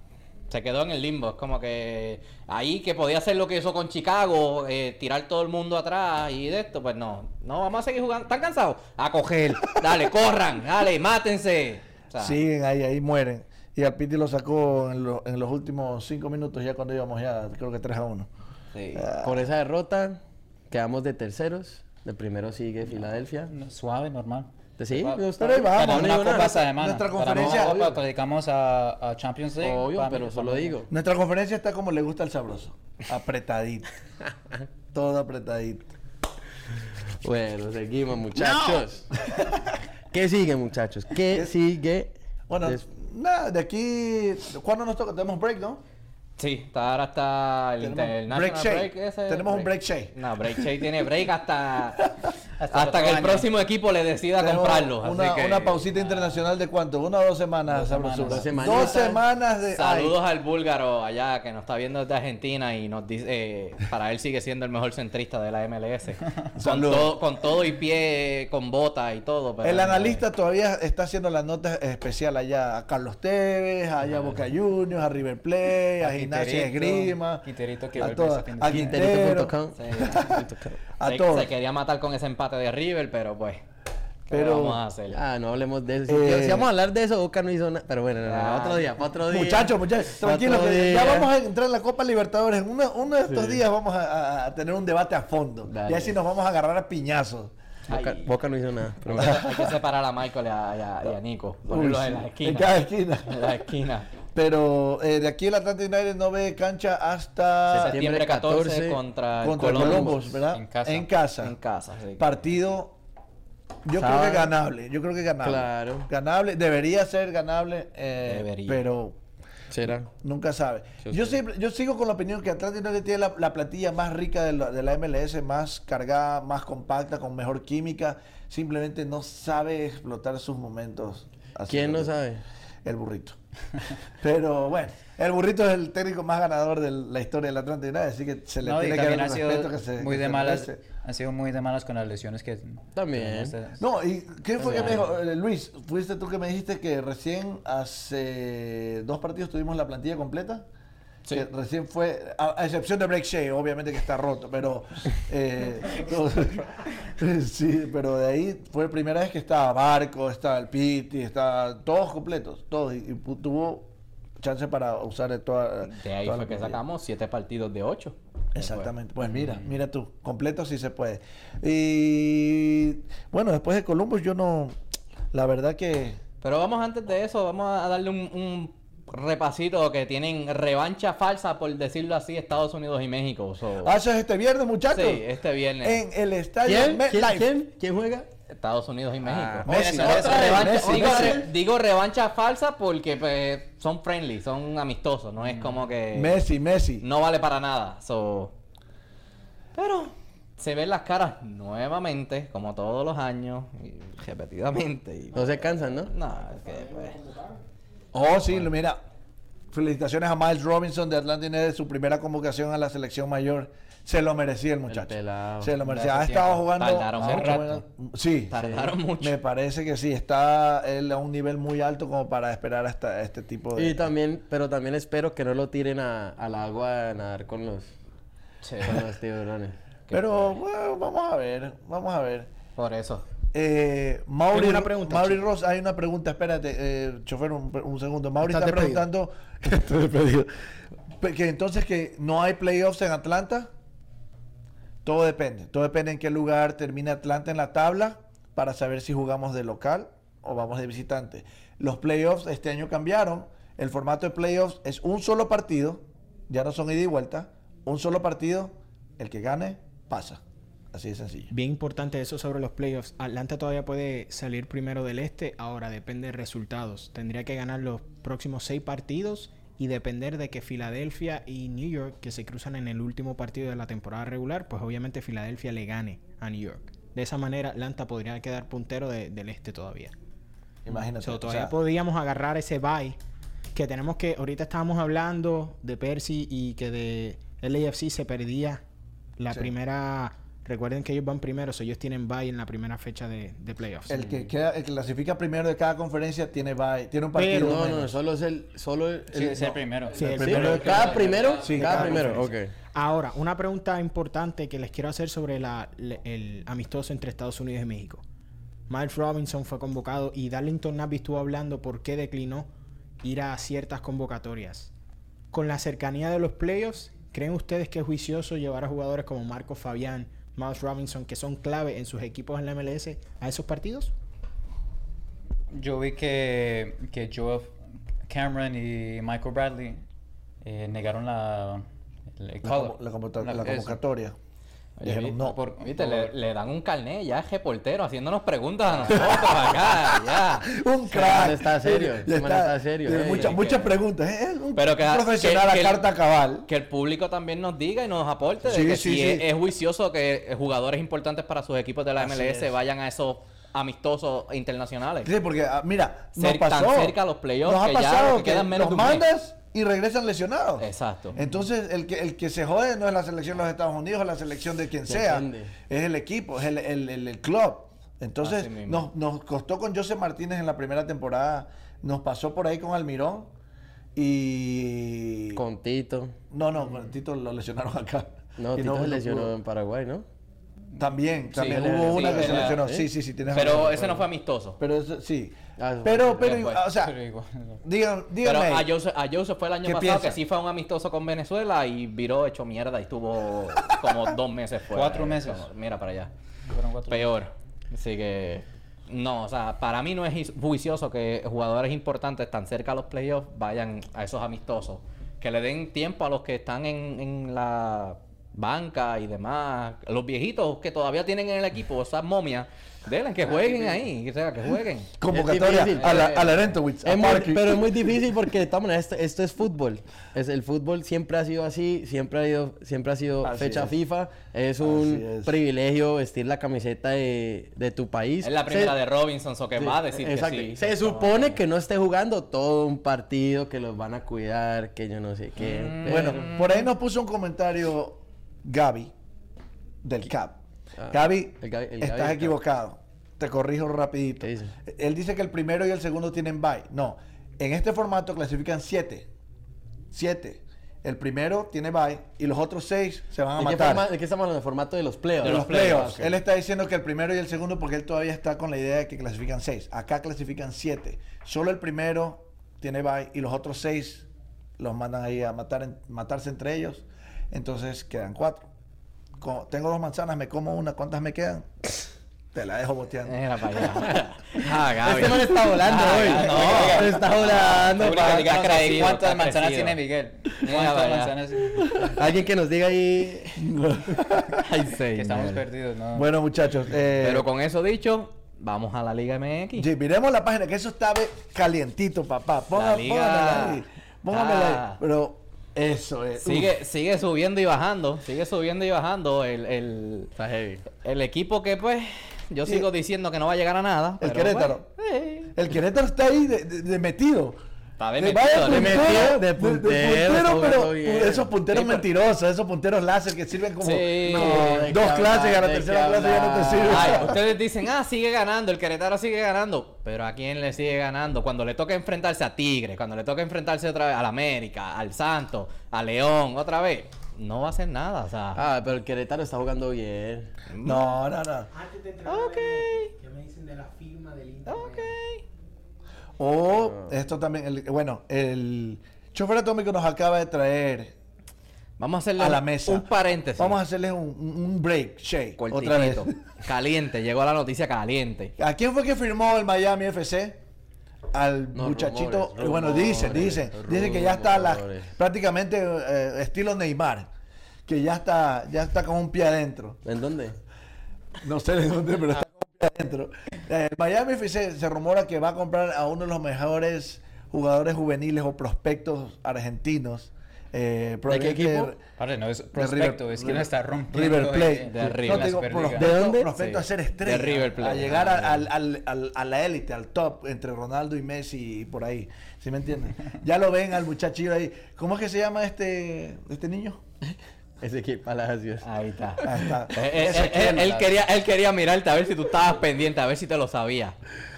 se quedó en el limbo. Es como que ahí que podía hacer lo que hizo con Chicago, eh, tirar todo el mundo atrás y de esto, pues no. No, vamos a seguir jugando. ¿Están cansados? A coger. Dale, corran. Dale, mátense. O sea, Siguen ahí, ahí mueren. Y al Piti lo sacó en, lo- en los últimos cinco minutos, ya cuando íbamos ya, creo que 3 a 1. sí. Por esa derrota, quedamos de terceros. De primero sigue Filadelfia. No, Suave, normal. Sí, pero ahí vamos, Para una copa semana. Nuestra Para conferencia- una copa, dedicamos a, a Champions League. Obvio, Para pero para solo digo. Nuestra conferencia está como le gusta al sabroso. Apretadito. Todo apretadito. Bueno, seguimos, muchachos. ¿Qué sigue, muchachos? ¿Qué sigue? Bueno, nada, de aquí. ¿Cuándo nos toca? Tenemos break, ¿no? Sí, está ahora está el Tenemos international break shake. break. ese Tenemos un break shake. No, break shake tiene break hasta, Hasta hasta, que el próximo equipo le decida Tenemos comprarlo. así Una, que- una pausita internacional de cuánto? ¿Una o dos semanas, Dos semanas. Dos semanas de. Saludos ay, al búlgaro allá que nos está viendo desde Argentina y nos dice, eh, para él sigue siendo el mejor centrista de la MLS. con, Saludos. todo, con todo y pie, con bota y todo. pero El no, analista todavía está haciendo la nota especial allá a Carlos Tevez, allá a Boca Juniors, a River Plate, a, A Gimnasia Esgrima, Quinterito que a todas, a a se, todos. se quería matar con ese empate de River, pero pues, ¿qué Pero- vamos a hacer? Ah, no hablemos de eso. Si, Eh, si vamos a hablar de eso, Boca no hizo nada. Pero bueno, no, no, Ah. otro día, para otro día. Muchachos, muchachos, tranquilos, ya vamos a entrar en la Copa Libertadores. Uno, uno de estos días vamos a tener un debate a fondo. Dale. Y así nos vamos a agarrar a piñazos. Boca, no hizo nada. pero- Hay que separar a Michael y a, y a- y a Nico. Ponerlos Uy, en la sí, esquina. En cada esquina. En la esquina. Pero eh, de aquí el Atlanta United no ve cancha hasta Septiembre 14 14 contra, contra el Columbus. Columbus, ¿verdad? En casa. En casa. En casa, sí. Partido, yo creo que ganable. Yo creo que ganable. Claro. Ganable, debería ser ganable, eh, Debería. pero Será. nunca sabe. Yo siempre- yo sigo con la opinión que Atlanta United tiene la, la plantilla más rica de la, de la MLS, más cargada, más compacta, con mejor química. Simplemente no sabe explotar sus momentos. así ¿Quién no sabe? El burrito. Pero bueno, el burrito es el técnico más ganador de la historia del Atlanta United, así que se le No, tiene que dar respeto que se muy que de se malas, merece. Han sido muy de malas con las lesiones que También. ustedes. No, ¿y quién fue que me dijo? Eh, Luis, ¿fuiste tú que me dijiste que recién hace dos partidos tuvimos la plantilla completa? Sí. Que recién fue, a, a excepción de Break Shea, obviamente que está roto, pero eh, todo- sí, pero de ahí fue la primera vez que estaba Barco, estaba el Piti, estaba todos completos, todos, y, y tuvo chance para usar de toda De ahí toda fue la que sacamos siete partidos de ocho. Exactamente. Pues mira, mira tú, completo sí se puede. Y bueno, después de Columbus yo no, la verdad que Pero vamos antes de eso, vamos a darle un, un repasito que tienen revancha falsa, por decirlo así, Estados Unidos y México. So, haces este viernes, muchachos. sí, este viernes. En el estadio ¿Quién? ¿Quién? ¿Quién juega? Estados Unidos y México. Ah, Messi, Otra Messi, Otra revancha- Messi, digo, Messi. re- digo revancha falsa porque pues, son friendly, son amistosos, no es como que Messi, Messi. no vale para nada. So, pero se ven las caras nuevamente, como todos los años, y repetidamente. Y, No se cansan, ¿no? no, es que pues, Oh, sí, mira. Felicitaciones a Miles Robinson de Atlanta United, su primera convocación a la selección mayor. Se lo merecía el muchacho. Se lo merecía. Ha estado jugando. Tardaron mucho rato. Sí. Tardaron sí. mucho. Me parece que sí. Está él a un nivel muy alto como para esperar hasta este tipo de. Y también, pero también espero que no lo tiren a- al agua a nadar con los, sí, con los tiburones. Pero bueno, vamos a ver. Vamos a ver. por eso. Eh, Mauri, una pregunta, Mauri. Ross, hay una pregunta, espérate, eh, chofer, un, un segundo. Mauri está preguntando Estoy despedido. Pe- que entonces que no hay playoffs en Atlanta. Todo depende. Todo depende en qué lugar termine Atlanta en la tabla para saber si jugamos de local o vamos de visitante. Los playoffs este año cambiaron. El formato de playoffs es un solo partido, ya no son ida y vuelta. Un solo partido, el que gane pasa. Así de sencillo. Bien importante eso sobre los playoffs. Atlanta todavía puede salir primero del este. Ahora depende de resultados. Tendría que ganar los próximos seis partidos y depender de que Filadelfia y New York, que se cruzan en el último partido de la temporada regular, pues obviamente Filadelfia le gane a New York. De esa manera, Atlanta podría quedar puntero de- del este todavía. Imagínate. So, o todavía sea, podríamos agarrar ese bye que tenemos que ahorita estábamos hablando de Percy y que de LAFC se perdía la Sí. primera... Recuerden que ellos van primero, so ellos tienen bye en la primera fecha de, de playoffs. El que, queda, el que clasifica primero de cada conferencia tiene, bye- tiene un partido Pero- No, no, solo es el. Solo el. Sí, el- es el primero. Sí, el primero de ¿Cada primero? Sí, cada, cada primero. Ok. conferencia. Ahora, una pregunta importante que les quiero hacer sobre la- le- el amistoso entre Estados Unidos y México. Miles Robinson fue convocado y Darlington Navy estuvo hablando por qué declinó ir a ciertas convocatorias. Con la cercanía de los playoffs, ¿creen ustedes que es juicioso llevar a jugadores como Marco Fabián, Miles Robinson, que son clave en sus equipos en la MLS, a esos partidos? Yo vi que, que Joe Cameron y Michael Bradley eh, negaron la, el, el La, call-up. convo- la convocatoria- La- la eso. convocatoria. Oye, Dijeron no. por- viste, le, le dan un carnet ya es reportero haciéndonos preguntas a nosotros acá, ya. Un crack. está serio, Ya man está serio, Tiene eh, muchas, que- muchas preguntas. Es un Pero que, profesional que- que a el- carta cabal. Que el público también nos diga y nos aporte de Sí, que sí, si sí. Es, es juicioso que jugadores importantes para sus equipos de la Así MLS es. vayan a esos amistosos internacionales. Sí, porque ah, mira, nos Cer- tan pasó. cerca a los playoffs Nos ha que ya pasado que quedan menos los de un mes. mandas y regresan lesionados. Exacto. Entonces, el que, el que se jode no es la selección de los Estados Unidos, es la selección de quien sea. Es el equipo, es el, el- el- el club. Entonces, nos, nos costó con José Martínez en la primera temporada. Nos pasó por ahí con Almirón. Y. Con Tito. No, no, con Tito lo lesionaron acá. No, Y Tito se lesionó en Paraguay, ¿no? También, también Sí, hubo sí, una que se lesionó. ¿sí? Sí, sí, sí, tienes Pero razón. ese no fue amistoso. Pero eso, sí. Ah, pero, pero, fue- o sea, pero igual. digan, Pero díganme. a Joseph, a Joseph fue el año ¿Qué pasado piensa? que sí fue un amistoso con Venezuela y viró hecho mierda y estuvo como dos meses fuera. Cuatro meses. Como- Mira para allá. Peor. Así que. No, o sea, para mí no es juicioso que jugadores importantes tan cerca a los playoffs vayan a esos amistosos. Que le den tiempo a los que están en, en la banca y demás. Los viejitos que todavía tienen en el equipo, esas momias, denle que jueguen ahí. O sea, que jueguen. Convocatoria a la, a la Arentowitz, a Es muy- pero es muy difícil porque de todas maneras esto, esto es fútbol. Es, el fútbol siempre ha sido así, siempre ha, ido, siempre ha sido Así fecha es. FIFA. Es un es. privilegio vestir la camiseta de, de tu país. Es la primera Se- de Robinson, so que Sí, va a decir exacto. que sí. Se supone que no esté jugando todo un partido, que los van a cuidar, que yo no sé qué. Mm. pero- Bueno, por ahí nos puso un comentario Gaby del CAP. Ah, Gaby, el Gaby- el Gaby estás equivocado. Te corrijo rapidito. ¿Qué dice? Él dice que el primero y el segundo tienen bye. No, en este formato clasifican siete. Siete. El primero tiene bye y los otros seis se van a ¿De qué, matar. forma- de qué estamos hablando? ¿De formato de los playoffs? De los playoffs, playoffs. ok. Él está diciendo que el primero y el segundo porque él todavía está con la idea de que clasifican seis. Acá clasifican siete. Solo el primero tiene bye y los otros seis los mandan ahí a matar en- matarse entre ellos. Entonces quedan cuatro. Co- tengo dos manzanas, me como una. ¿Cuántas me quedan? Te la dejo boteando. Era para allá. ah, Gaby. Este man está volando Ah, hoy. ya, no. Está volando. ¿Cuántas está manzanas crecido. tiene Miguel? ¿Cuántas manzanas? Alguien que nos diga ahí. Ay, Que estamos señor. perdidos, ¿no? Bueno, muchachos. eh, Pero con eso dicho, vamos a la Liga MX. sí, miremos la página, que eso está calientito, papá. Póngamela ahí. Póngamela ahí. Pero eso es. Sigue, sigue subiendo y bajando, sigue subiendo y bajando el, el, Está heavy. el equipo que pues yo sigo diciendo que no va a llegar a nada. El pero, Querétaro. pues, El Querétaro está ahí de, de- de metido. Está de metido, puntero, metido, de de- de puntero, está pero jugando bien. esos punteros mentirosos, esos punteros láser que sirven como, Sí. como No, ¿de dos clases y a la tercera clase ya no te hablar? sirve. Ay, ustedes dicen, ah, sigue ganando, el Querétaro sigue ganando. Pero ¿a quién le sigue ganando? Cuando le toca enfrentarse a Tigre, cuando le toca enfrentarse otra vez al América, al Santos, a León, otra vez, no va a hacer nada. O sea, Ah, pero el Querétaro está jugando bien. No, no, no. Antes de entrar a la Ok. ¿qué me dicen de la firma del Inter? ok. O esto también, el- bueno, el chofer atómico nos acaba de traer Vamos a hacerle a la mesa. un paréntesis. Vamos a hacerle un, break, Shay, otra vez. Caliente, llegó la noticia caliente. ¿A quién fue que firmó el Miami FC? Al No, muchachito, rumores, bueno, dicen, rumores, dicen, dicen que ya está la- prácticamente eh, estilo Neymar, que ya está, ya está con un pie adentro. ¿En dónde? No sé de dónde, pero está adentro. Eh, Miami FC se rumora que va a comprar a uno de los mejores jugadores juveniles o prospectos argentinos Eh, ¿De qué equipo? Padre, no es de prospecto, River- es que no está rompiendo. River Plate. De River. No, digo, prospecto, ¿De dónde? prospecto a Sí. ser estrella. De River Plate. A llegar a, Ah, al- al- al- a la élite, al top, entre Ronaldo y Messi y por ahí. ¿Sí me entiendes? Ya lo ven al muchachillo ahí. ¿Cómo es que se llama este, este niño? Ezequiel Palacios. Ahí está. Ahí está. Eh, eh, Ezequiel. eh, él, quería, él quería mirarte a ver si tú estabas pendiente, a ver si te lo sabías.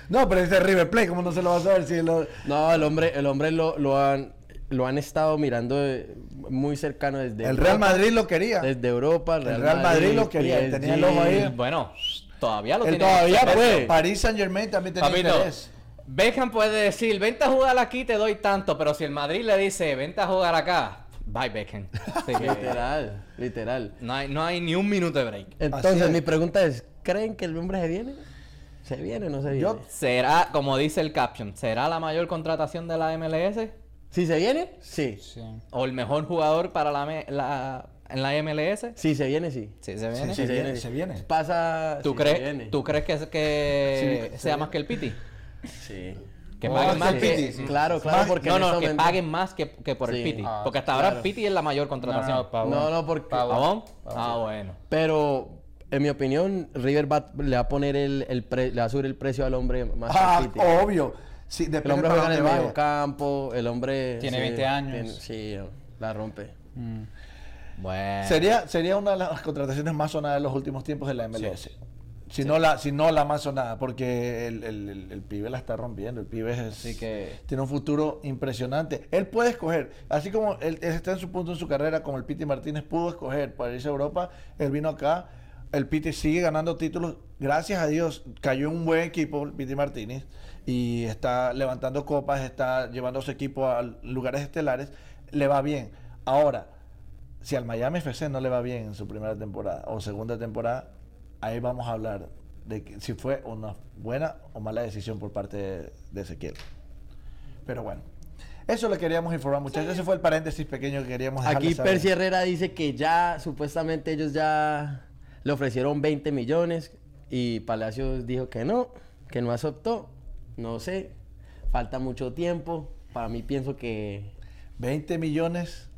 No, pero ese es River Plate, ¿cómo no se lo va a saber si lo... No, el hombre, el hombre lo, lo han lo han estado mirando de- muy cercano desde El Real Madrid lo quería. desde Europa, El Real Madrid lo quería, tenía el ojo ahí. Bueno, todavía lo Él tiene. todavía puede. París Saint Germain también tenía Papito, interés. Beckham puede decir, vente a jugar aquí, te doy tanto, pero si el Madrid le dice, vente a jugar acá, bye Beckham. Así que Literal, literal. no hay, no hay ni un minuto de break. Entonces, es. mi pregunta es, ¿creen que el hombre se viene? ¿Se viene o no se viene? Yo- ¿Será, como dice el caption, será la mayor contratación de la MLS? ¿Si se viene? Sí. Sí. ¿O el mejor jugador para la, la- en la MLS? Si se viene, sí. Sí, se viene. Sí, Si se viene, se viene. Pasa... ¿Tú, si se crees, viene. ¿Tú crees que, que Sí, sea más que el Piti? Sí. Que Oh, paguen sí, más sí, que... sí, sí. Claro, claro, Más- porque No, no, que paguen más que, que por el Sí. Piti. Ah, Porque hasta ahora claro. Piti es la mayor contratación. no, Pavón. No, no, porque... Pavón. ¿Pavón? Ah, bueno. Pero, en mi opinión, River va- le va a poner el, el pre- le va a subir el precio al hombre más que Ah, al Piti. obvio. Sí, El hombre juega en el medio campo, el hombre... Tiene sí, 20 años. tiene- sí, la rompe. Mm. Bueno. Sería, sería una de las contrataciones más sonadas de los últimos tiempos de la MLS. Si, no la, si no la más sonada, porque el, el- el- el pibe la está rompiendo. El pibe es, Así que- tiene un futuro impresionante. Él puede escoger, así como él, él está en su punto en su carrera, como el Piti Martínez pudo escoger para irse a Europa, él vino acá. El Piti sigue ganando títulos. Gracias a Dios, cayó en un buen equipo, el Piti Martínez, y está levantando copas, está llevando a su equipo a lugares estelares. Le va bien. Ahora, si al Miami FC no le va bien en su primera temporada o segunda temporada, ahí vamos a hablar de que si fue una buena o mala decisión por parte de, de Ezequiel. Pero bueno, eso le queríamos informar, muchachos. Ese fue el paréntesis pequeño que queríamos Aquí saber. Percy Herrera dice que ya, supuestamente ellos ya le ofrecieron 20 millones y Palacios dijo que no, que no aceptó. No sé, falta mucho tiempo. Para mí pienso que 20 millones.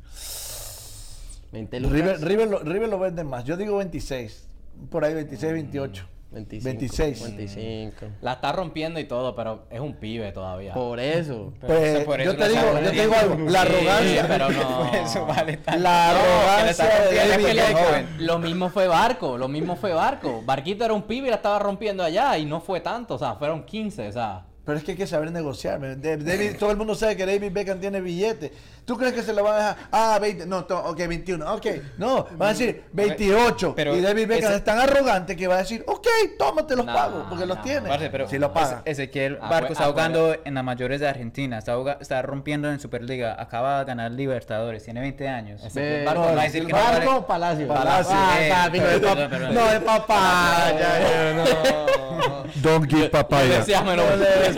20 lucas. River, River, lo, River lo venden más. Yo digo 26. Por ahí 26, 28. 25, 26. 25. La está rompiendo y todo, pero es un pibe todavía. Por eso. Pues, eso por yo eso te no digo, yo te digo algo. La Sí, arrogancia. pero no. Eso vale tanto. La No, arrogancia está de David es que. Lo mismo fue Barco, lo mismo fue Barco. Barquito era un pibe y la estaba rompiendo allá y no fue tanto, o sea, fueron 15, o sea. Pero es que hay que saber negociar. David- todo el mundo sabe que David Beckham tiene billete. ¿Tú crees que se lo van a dejar? Ah, 20. No, to- ok, 21. Ok. No, van a decir 28. Pero y David Beckham ese- es tan arrogante que va a decir, ok, tómate los No, pago, porque los no. tiene. Parce, pero si lo paga. Eze- Ezequiel Ah, Barco fue- está ah, jugando en las mayores de Argentina, está, está rompiendo en Superliga, acaba de ganar Libertadores, tiene 20 años. Ve- Barco, no, va a decir que no Barco vale- o Palacio. Palacio. Ah, Eh, papi, no es perdón, perdón. No es papaya. no. Don't give papaya.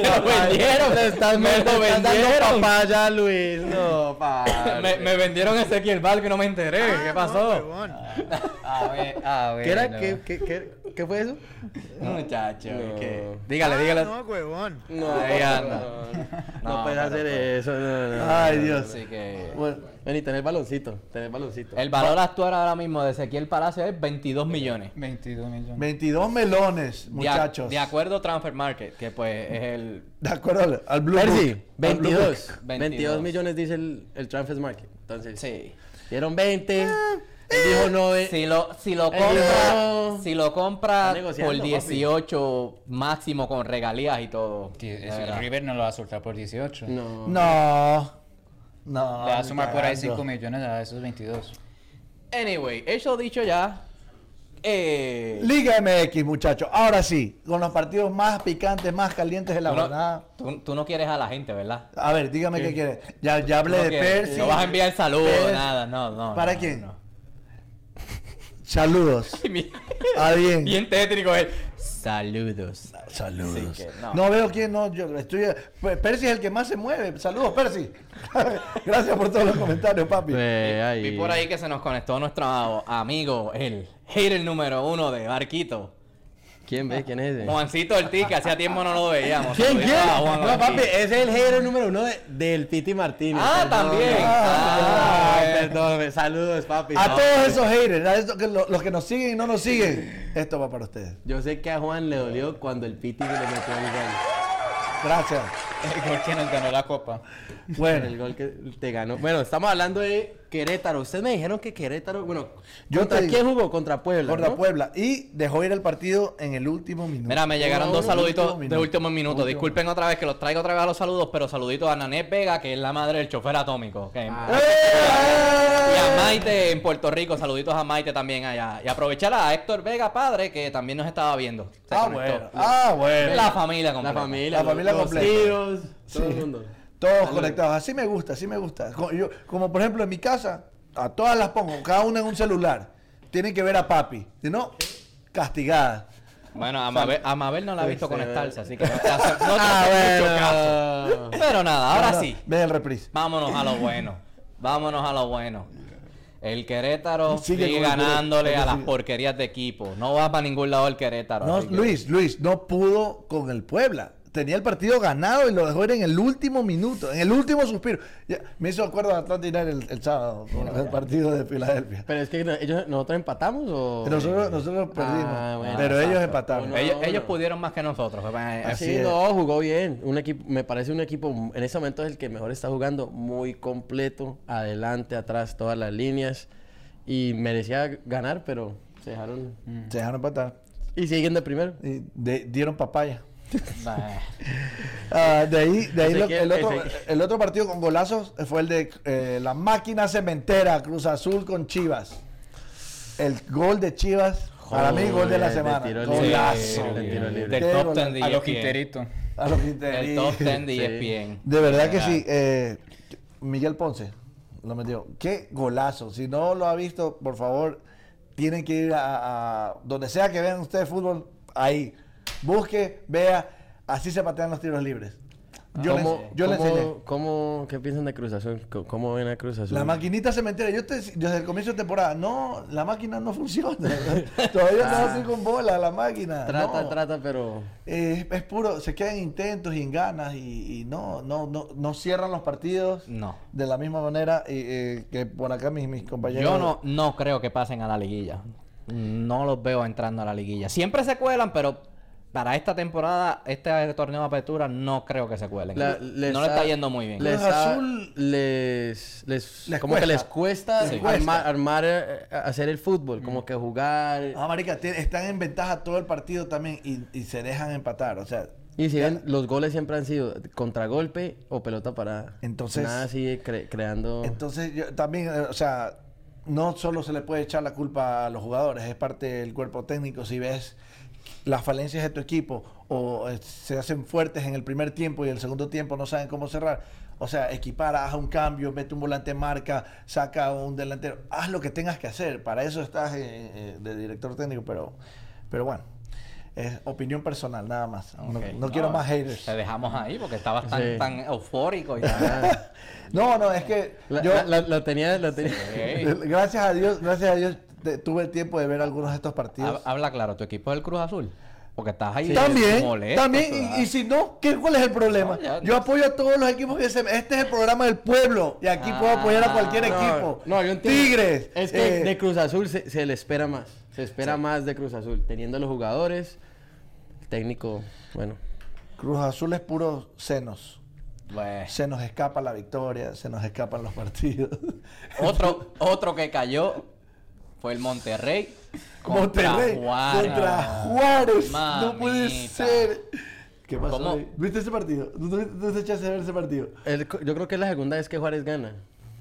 Lo, vendieron. Estás, me lo estás vendieron. papaya, Luis. No, Me, me vendieron Ezequiel Barco y no me enteré. ¿Qué pasó? A ver, a ver. ¿Qué era? no. ¿Qué, qué, qué, qué fue eso? Muchacho, No. ¿qué? Dígale, dígale. No, huevón. No, Ahí anda. No, No, puedes hacer pues- eso. No, no. Ay, Dios. Así que. Bueno, Vení, tener baloncito. Tener baloncito. El valor actual ahora mismo de Ezequiel Palacio es 22 millones. 22 millones. 22 melones, De, a- muchachos. de acuerdo a Transfer Market, que pues es el. De acuerdo al, al Blue Percy, Book. Al Blue 22. Book. 22. 22 millones dice el, el Transfer Market. Entonces, Sí. dieron 20. él dijo no. eh, Si lo, si lo Eh, compra, no. si lo compra por papi. 18 máximo con regalías y todo. River no lo va a soltar por 18. No. No. No. Le va a sumar por ahí cagando. 5 millones a esos 22. Anyway, eso dicho ya. Eh, Liga MX, muchachos. Ahora sí, con los partidos más picantes, más calientes de la tú, no, jornada. tú- tú no quieres a la gente, ¿verdad? A ver, dígame qué quiere. Ya, ya hablé no de quieres. Percy. No vas a enviar saludos, Percy. nada, no, no. ¿Para no, quién? no. Saludos. Bien- A bien. Bien tétrico él. Saludos. Saludos. Que, no. no. veo quién no. Yo estoy. Pe- Percy es el que más se mueve. Saludos, Percy. Gracias por todos los comentarios, papi. Vi por ahí que se nos conectó nuestro amigo, el hater número uno de Barquito. ¿Quién ve? ¿Quién es ese? Juancito Ortiz, que hacía tiempo no lo veíamos. ¿Quién? ¿Quién? No, papi, ese es el hater número uno de- del Piti Martínez. Ah, también. Ah, Ah, Perdón, saludos, papi. A No, todos esos haters, a esos que lo- los que nos siguen y no nos siguen, esto va para ustedes. Yo sé que a Juan le dolió cuando el Piti se le metió el gol. Gracias. El gol que nos ganó la copa. Bueno, El gol que te ganó. Bueno, estamos hablando de Querétaro. Ustedes me dijeron que Querétaro, bueno, Yo ¿contra quién jugó? Contra Puebla. contra ¿no? Puebla. Y dejó ir el partido en el último minuto. Mira, me llegaron dos uno, saluditos último de último minuto. Último Disculpen otra vez que los traigo otra vez a los saludos, pero saluditos a Nanette Vega, que es la madre del chofer atómico. Ah. Y a ¡Eh! Maite en Puerto Rico, saluditos a Maite también allá. Y aprovechar a Héctor Vega, padre, que también nos estaba viendo. Se Ah, conectó. bueno. Ah, bueno. La familia La completa. familia. La familia los completa. tíos, todo el mundo. Todos conectados. Así me gusta, así me gusta. Co- yo- como por ejemplo en mi casa, a todas las pongo, cada una en un celular. Tienen que ver a papi. Si no, castigada. Bueno, a Mabel, a Mabel no la he visto Pues, conectarse, así que no te hace, no te Ah, hace mucho bueno. caso. Pero nada, ahora No, sí. Ve el reprise. Vámonos a lo bueno. Vámonos a lo bueno. El Querétaro Sigue sigue, con el ganándole a las porquerías de equipo. No va para ningún lado el Querétaro. No, así que- Luis, Luis, no pudo con el Puebla. Tenía el partido ganado y lo dejó ir en el último minuto, en el último suspiro. Ya, me hizo acuerdo de Atlanta United el, el sábado, con el partido de Filadelfia. Pero es que ellos, nosotros empatamos o. Nosotros, nosotros perdimos, Ah, bueno, pero exacto. ellos empataron. Uno- ellos, no, ellos no. pudieron más que nosotros. Eh, Así Sí, es. no, jugó bien. Un equipo, me parece un equipo, en ese momento es el que mejor está jugando, muy completo, adelante, atrás, todas las líneas. Y merecía ganar, pero se dejaron. Se dejaron empatar. Y siguen de primero. Y de- dieron papaya. Ah, de ahí, de ahí lo- el, otro, el otro partido con golazos fue el de eh, la máquina cementera Cruz Azul con Chivas. El gol de Chivas, para mí, gol de la semana. Golazo. De tiro libre. Del Qué top golazo. 10 de A lo ESPN. Quinterito. A lo que El top 10 de Sí. ESPN. De verdad que sí. eh, Miguel Ponce lo metió. Qué golazo. Si no lo ha visto, por favor, tienen que ir a, a- donde sea que vean ustedes fútbol, ahí. Busque, vea, así se patean los tiros libres. Yo, le, ¿Cómo, yo le enseñé. cómo- qué piensan de Cruz Azul? ¿Cómo, ven a Cruz Azul? La maquinita cementera, yo te, desde el comienzo de temporada, no, la máquina no funciona. Todavía no así con bola la máquina. Trata, no. trata, pero. Eh, es puro, se quedan intentos y en ganas y, y no, no, no, no cierran los partidos No. de la misma manera y, eh, que por acá mis, mis compañeros. Yo no, no creo que pasen a la liguilla. No los veo entrando a la liguilla. Siempre se cuelan, pero para esta temporada, este torneo de apertura, no creo que se cuelen. La- no le está yendo muy bien. Les, Azul- les, les, Les como que cuesta. les cuesta, armar, cuesta. armar, eh, hacer el fútbol, como que jugar. Ah, marica, están en ventaja todo el partido también y, y se dejan empatar. O sea, Y si ven, los goles siempre han sido contragolpe o pelota parada. Entonces- Nada así cre- creando. Entonces, yo también, eh, o sea, no solo se le puede echar la culpa a los jugadores, es parte del cuerpo técnico. Si ves las falencias de tu equipo o eh, se hacen fuertes en el primer tiempo y el segundo tiempo no saben cómo cerrar. O sea, equipara, haz un cambio, mete un volante marca, saca un delantero, haz lo que tengas que hacer. Para eso estás eh, eh, de director técnico, pero, pero bueno, es opinión personal, nada más. No, quiero más haters. Te dejamos ahí porque estabas tan, Sí. tan eufórico y tan... No, no, es que La- yo, la- la- lo tenía, lo tenía. Gracias a Dios, gracias a Dios te- tuve el tiempo de ver algunos de estos partidos. Habla claro, ¿tu equipo es el Cruz Azul? Porque estás ahí también, molesto, también, y, y si no, ¿qué, ¿cuál es el problema? No, ya- Yo apoyo a todos los equipos que se... Este es el programa del pueblo y aquí puedo apoyar a cualquier Ah, equipo. No, yo entiendo. Tigres. Es que eh, de Cruz Azul se, se le espera más. Se espera más de Cruz Azul. Teniendo los jugadores, el técnico, bueno. Cruz Azul es puro senos. Bueno. Se nos escapa la victoria, se nos escapan los partidos. Otro, otro que cayó fue el Monterrey. contra Monterrey Juárez. contra Juárez. No puede ser. ¿Qué pasó? ¿Cómo? ahí? ¿Viste ese partido? ¿Tú, tú, tú te echaste a ver ese partido? El- yo creo que es la segunda vez que Juárez gana.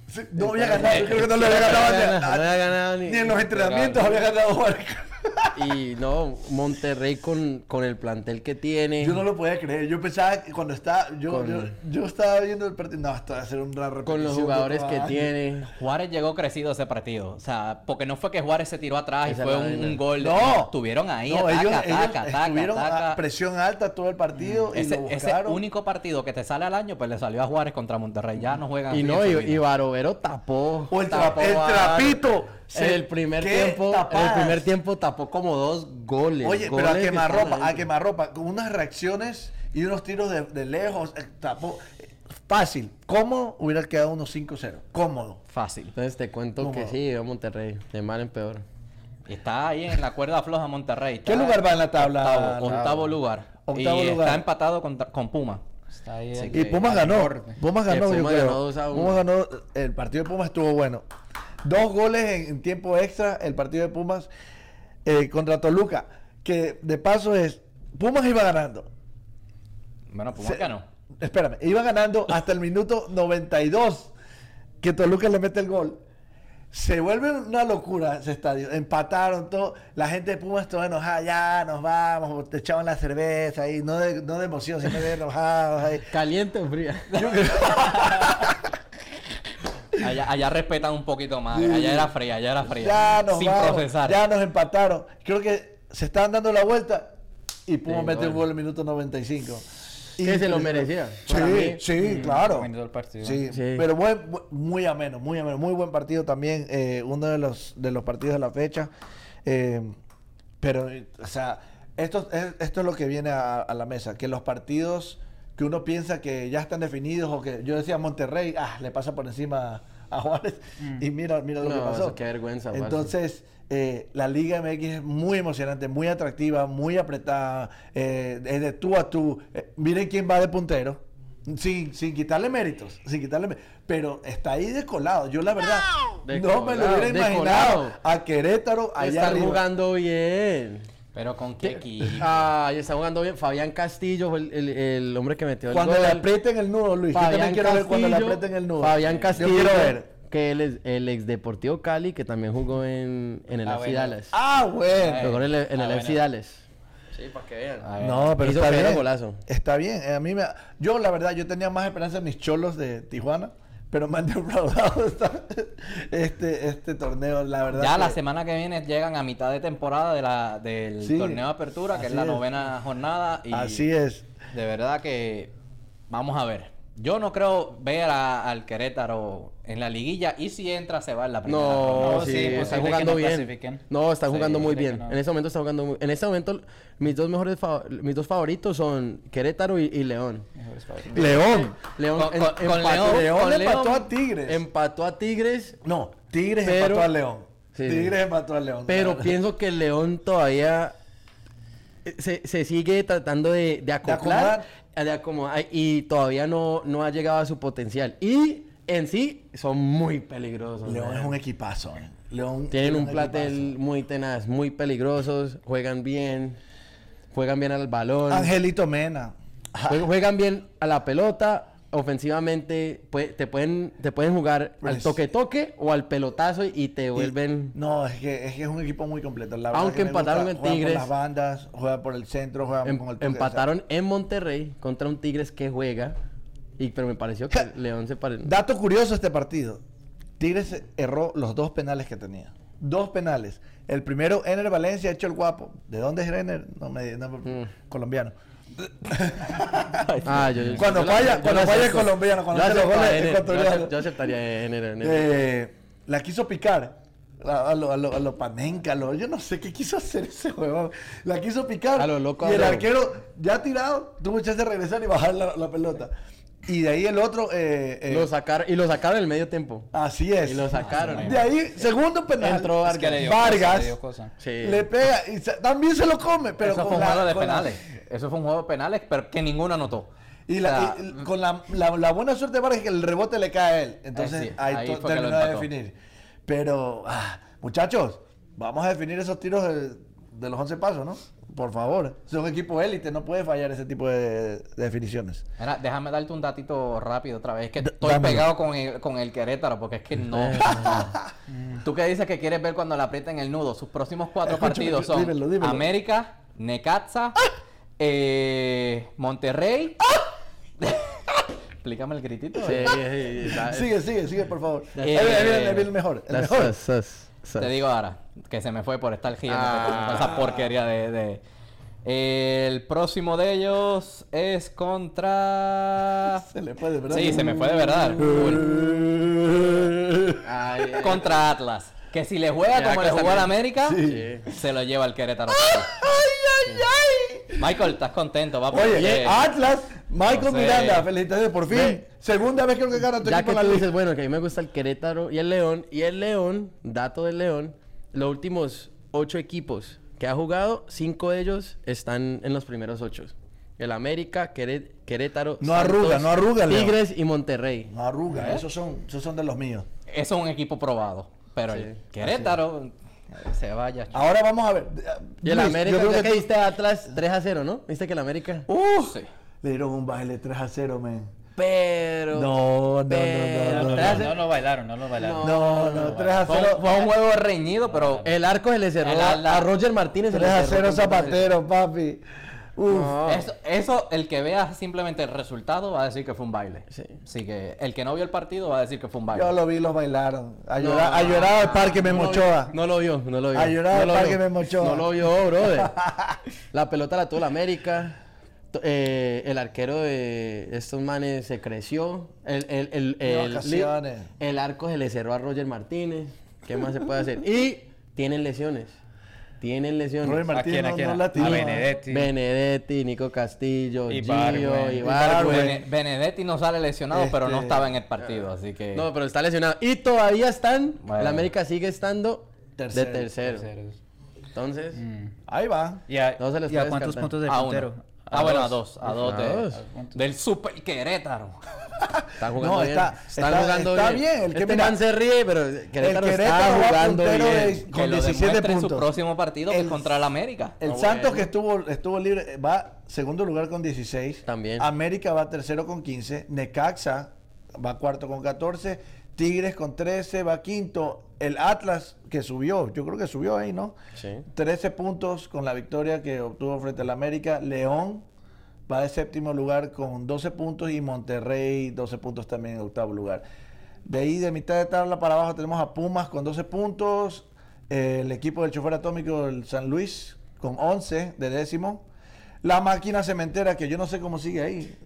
Sí, No había ganado, yo creo que no le había ganado. No había ganado ni- Ni en los entrenamientos había ganado Juárez. Y no, Monterrey con, con el plantel que tiene. Yo no lo podía creer. Yo pensaba que cuando estaba. Yo, Con- yo, yo estaba viendo el partido. No, esto va a ser un gran con los jugadores que tiene. Juárez llegó crecido a ese partido. O sea, porque no fue que Juárez se tiró atrás y fue un, gol. de- No. Estuvieron ahí, No, ataca, ellos, ataca, ellos ataca, estuvieron a presión alta todo el partido. y Ese, lo ese buscaron. único partido que te sale al año, pues le salió a Juárez contra Monterrey. Ya no juegan Y no, y, y. Barovero tapó. O el, tapó el trapito. Se- el primer tiempo, en el tapadas. primer tiempo tapó como dos goles. Oye, pero a que quemarropa, a quemarropa, con unas reacciones y unos tiros de, de lejos, eh, tapó. Fácil. ¿Cómo hubiera quedado unos 5-0? Cómodo. Fácil. Entonces te cuento que sí, a Monterrey. De mal en peor. Está ahí en la cuerda floja Monterrey. ¿Qué lugar va en la tabla? Octavo, octavo lugar. Octavo y lugar. está empatado con, con Puma. Está ahí Sí. Y Pumas ganó. Pumas ganó, yo Pumas creo. ganó. Pumas. El partido de Pumas estuvo bueno. Dos goles en, en tiempo extra. El partido de Pumas eh, contra Toluca. Que de paso es. Pumas iba ganando. Bueno, Puma Se- ganó. Espérame, iba ganando hasta el minuto 92 que Toluca le mete el gol. Se vuelve una locura ese estadio. Empataron todo. La gente de Pumas toda enojada. Ya nos vamos. Te echaban la cerveza ahí. No de, no de emoción, sino de enojados ahí. ¿Caliente o fría? Allá, allá respetan un poquito más. Sí. Allá era fría, allá era fría. Ya nos Sin vamos, procesar. Ya nos empataron. Creo que se estaban dando la vuelta y Pumas Sí, mete un gol. en el minuto 95. Que se lo merecía. Sí, sí, claro. El. Sí, Sí. pero buen- bu- muy ameno, muy ameno, muy buen partido también, eh, uno de los de los partidos de la fecha. eh, pero, eh, o sea, esto es, esto es lo que viene a, a la mesa, que los partidos que uno piensa que ya están definidos o que yo decía Monterrey, ah, le pasa por encima a Juárez y mira, mira lo que pasó. eso qué vergüenza. Entonces, eh, la Liga MX es muy emocionante, muy atractiva, muy apretada, eh, es de tú a tú. Eh, miren quién va de puntero, sin, sin quitarle méritos, sin quitarle pero está ahí descolado. Yo la verdad no me lo hubiera imaginado decolado. a Querétaro allá Están arriba. jugando bien. Pero con qué equipo. Ay, está jugando bien. Fabián Castillo fue el, el- el hombre que metió el Cuando gol. le aprieten el nudo, Luis. yo también Fabián quiero ver cuando le Castillo- aprieten el nudo. Fabián Yo Castillo, quiero ver. que él es el ex Deportivo Cali, que también jugó en, en el Ah, FC bueno. Dallas. Ah, bueno. Jugó en el, en Ah, el bueno. FC Dallas. Sí, para que vean. A ver. No, pero Hizo está bien. golazo. Está bien. A mí me, yo la verdad yo tenía más esperanza en mis cholos de Tijuana, pero me han defraudado esta- este este torneo, la verdad. Ya que- la semana que viene llegan a mitad de temporada de la, del Sí, torneo de apertura, que es la es. novena jornada. Y Así es. De verdad que vamos a ver. Yo no creo ver a- al Querétaro en la liguilla y si entra se va en la primera No, ronda. No, sí, sí, están posible que jugando no bien. No, están Sí, jugando muy posible bien. no. En este momento están jugando muy En este momento, mis dos mejores fa- mis dos favoritos son Querétaro y, y León. León. León, Con- em- con- con empató, León- León con empató a Tigres. Empató a Tigres, No, Tigres Pero- empató a León. Sí, Tigres sí. empató a León. pero Claro. pienso que el León todavía se, se sigue tratando de, de acoplar, acomodar. eh, acomodar, y todavía no, no ha llegado a su potencial. Y en sí son muy peligrosos. León man. es un equipazo. eh. León Tienen tiene un platel equipazo. muy tenaz, muy peligrosos, juegan bien, juegan bien al balón, Angelito Mena. jue- juegan bien a la pelota, ofensivamente te pueden te pueden jugar al Pues- toque toque o al pelotazo y, te vuelven No, es que, es que es un equipo muy completo. La Aunque que me gusta. empataron en Juegan Tigres. Por las bandas, juega por el centro, juega em- con el toque, empataron en Monterrey contra un Tigres que juega y pero me pareció que León se pare... dato curioso este partido. Tigres erró los dos penales que tenía. Dos penales. El primero, Ener Valencia, hecho el guapo. ¿De dónde es Ener? No me no, Mm. colombiano. Ah, yo- yo- Cuando falla- cuando es colombiano, cuando hace los goles es Ener, yo aceptaría a Ener, Ener. Eh, la quiso picar. A, a lo, a lo, a lo panenca, a lo- yo no sé qué quiso hacer ese huevón. La quiso picar. A lo loco y el arquero, ya tirado, tuvo chance de regresar y bajar la, la pelota. Y de ahí el otro. eh, eh, Lo sacaron, y lo sacaron en el medio tiempo. así es. Y lo sacaron. De ahí, segundo penal. Entró Es que le dio Vargas. cosa, le dio cosa. Sí. Le pega y se- también se lo come, pero Eso fue un la- juego de con la- penales. Eso fue un juego de penales, pero que ninguno anotó. Y, la- O sea, y- y con la, la- la buena suerte de Vargas es que el rebote le cae a él. Entonces sí, ahí, ahí terminó de definir. Pero, ah, muchachos, vamos a definir esos tiros de, de los 11 pasos, ¿no? Por favor. Es un equipo élite, no puede fallar ese tipo de, de definiciones. Mira, déjame darte un datito rápido otra vez. Es que D- estoy dámelo. pegado con el, con el Querétaro, porque es que no. Tú que dices que quieres ver cuando le aprieten el nudo. Sus próximos cuatro Escúchame, partidos son dímelo, dímelo. América, Necaxa, eh, Monterrey. Explícame el gritito. Sí, sí, sí, Sigue, sigue, sigue, por favor. Eh, el mejor. El mejor. sas, Te digo ahora, que se me fue por estar girando Ah. con esa porquería de... de- El próximo de ellos es contra... Se le puede, ¿verdad? Sí, se me fue de verdad. Ay, contra Atlas. Que si le juega Ya como le jugó al América, Sí. se lo lleva el Querétaro. ¡Ay, ay, ay! Michael, ¿estás contento? Va Oye, porque- Atlas, Michael No sé. Miranda, felicitaciones por fin. Ve. Segunda vez creo que gana tu Ya equipo que tú la dices, bueno, que a mí me gusta el Querétaro y el León. Y el León, dato del León, los últimos ocho equipos que ha jugado, cinco de ellos están en los primeros ocho. El América, Queré- Querétaro, No arruga, no arruga, León. Tigres y Monterrey. No arruga, esos son, esos son de los míos. Eso es un equipo probado. Pero el Querétaro se vaya. chico. Ahora vamos a ver. Y el Luis, América, yo creo que que diste a Atlas 3 a 0, ¿no? ¿Viste que el América? Sí. le dieron un baile 3 a 0, men. Pero... No, no, no, Pero- no, no, No, no. no, no lo bailaron, no lo bailaron. No, no, 3 a Fue, 0. un- fue un juego reñido, pero El arco se le cerró El a, ala- a Roger Martínez. se le 3 a cerró 0 completamente. Zapatero, papi. Uf. No. eso, eso, el que vea simplemente el resultado va a decir que fue un baile. Sí. Así que el que no vio el partido va a decir que fue un baile. Yo lo vi, los bailaron. A No, llorar, a llorar al parque no lo Memochoa. No lo vio, no lo vio. A llorar no al lo Parque vio. Memo Ochoa. No lo vio, brother. la pelota la tuvo el América. Eh, el arquero de estos manes se creció. El, el, el arco se le cerró a Roger Martínez. ¿Qué más se puede hacer? Y tienen lesiones. Tienen lesiones. ¿A Martínez quién, a no, quién? no A lastimó. Benedetti. Benedetti, Nico Castillo, Y Gio, Benedetti no sale lesionado, pero no Este- estaba en el partido, así que... No, pero está lesionado. Y todavía están. Bueno. El América sigue estando Tercero. de tercero. Terceros. Entonces, Mm. Ahí va. ¿Y a, No se les y a cuántos descartar. puntos del a uno. puntero? Ah, bueno, a dos. A dos, A de- dos. del Super Querétaro. Están jugando No, bien. está- Están está- jugando está bien. bien, el que este mira- man se ríe, pero Querétaro, el Querétaro está va jugando bien. de- Que con lo 17 demuestre en su puntos. próximo partido que El- es contra el América. El Ah, Santos que estuvo, estuvo libre va segundo lugar con 16. También. América va tercero con 15. Necaxa va cuarto con 14. Tigres con 13 va quinto. El Atlas que subió, yo creo que subió ahí, ¿no? Sí. 13 puntos con la victoria que obtuvo frente al América. León va de séptimo lugar con 12 puntos y Monterrey 12 puntos también en octavo lugar. De ahí de mitad de tabla para abajo tenemos a Pumas con 12 puntos, eh, el equipo del chofer atómico del San Luis con 11 de décimo, la máquina cementera que yo no sé cómo sigue ahí.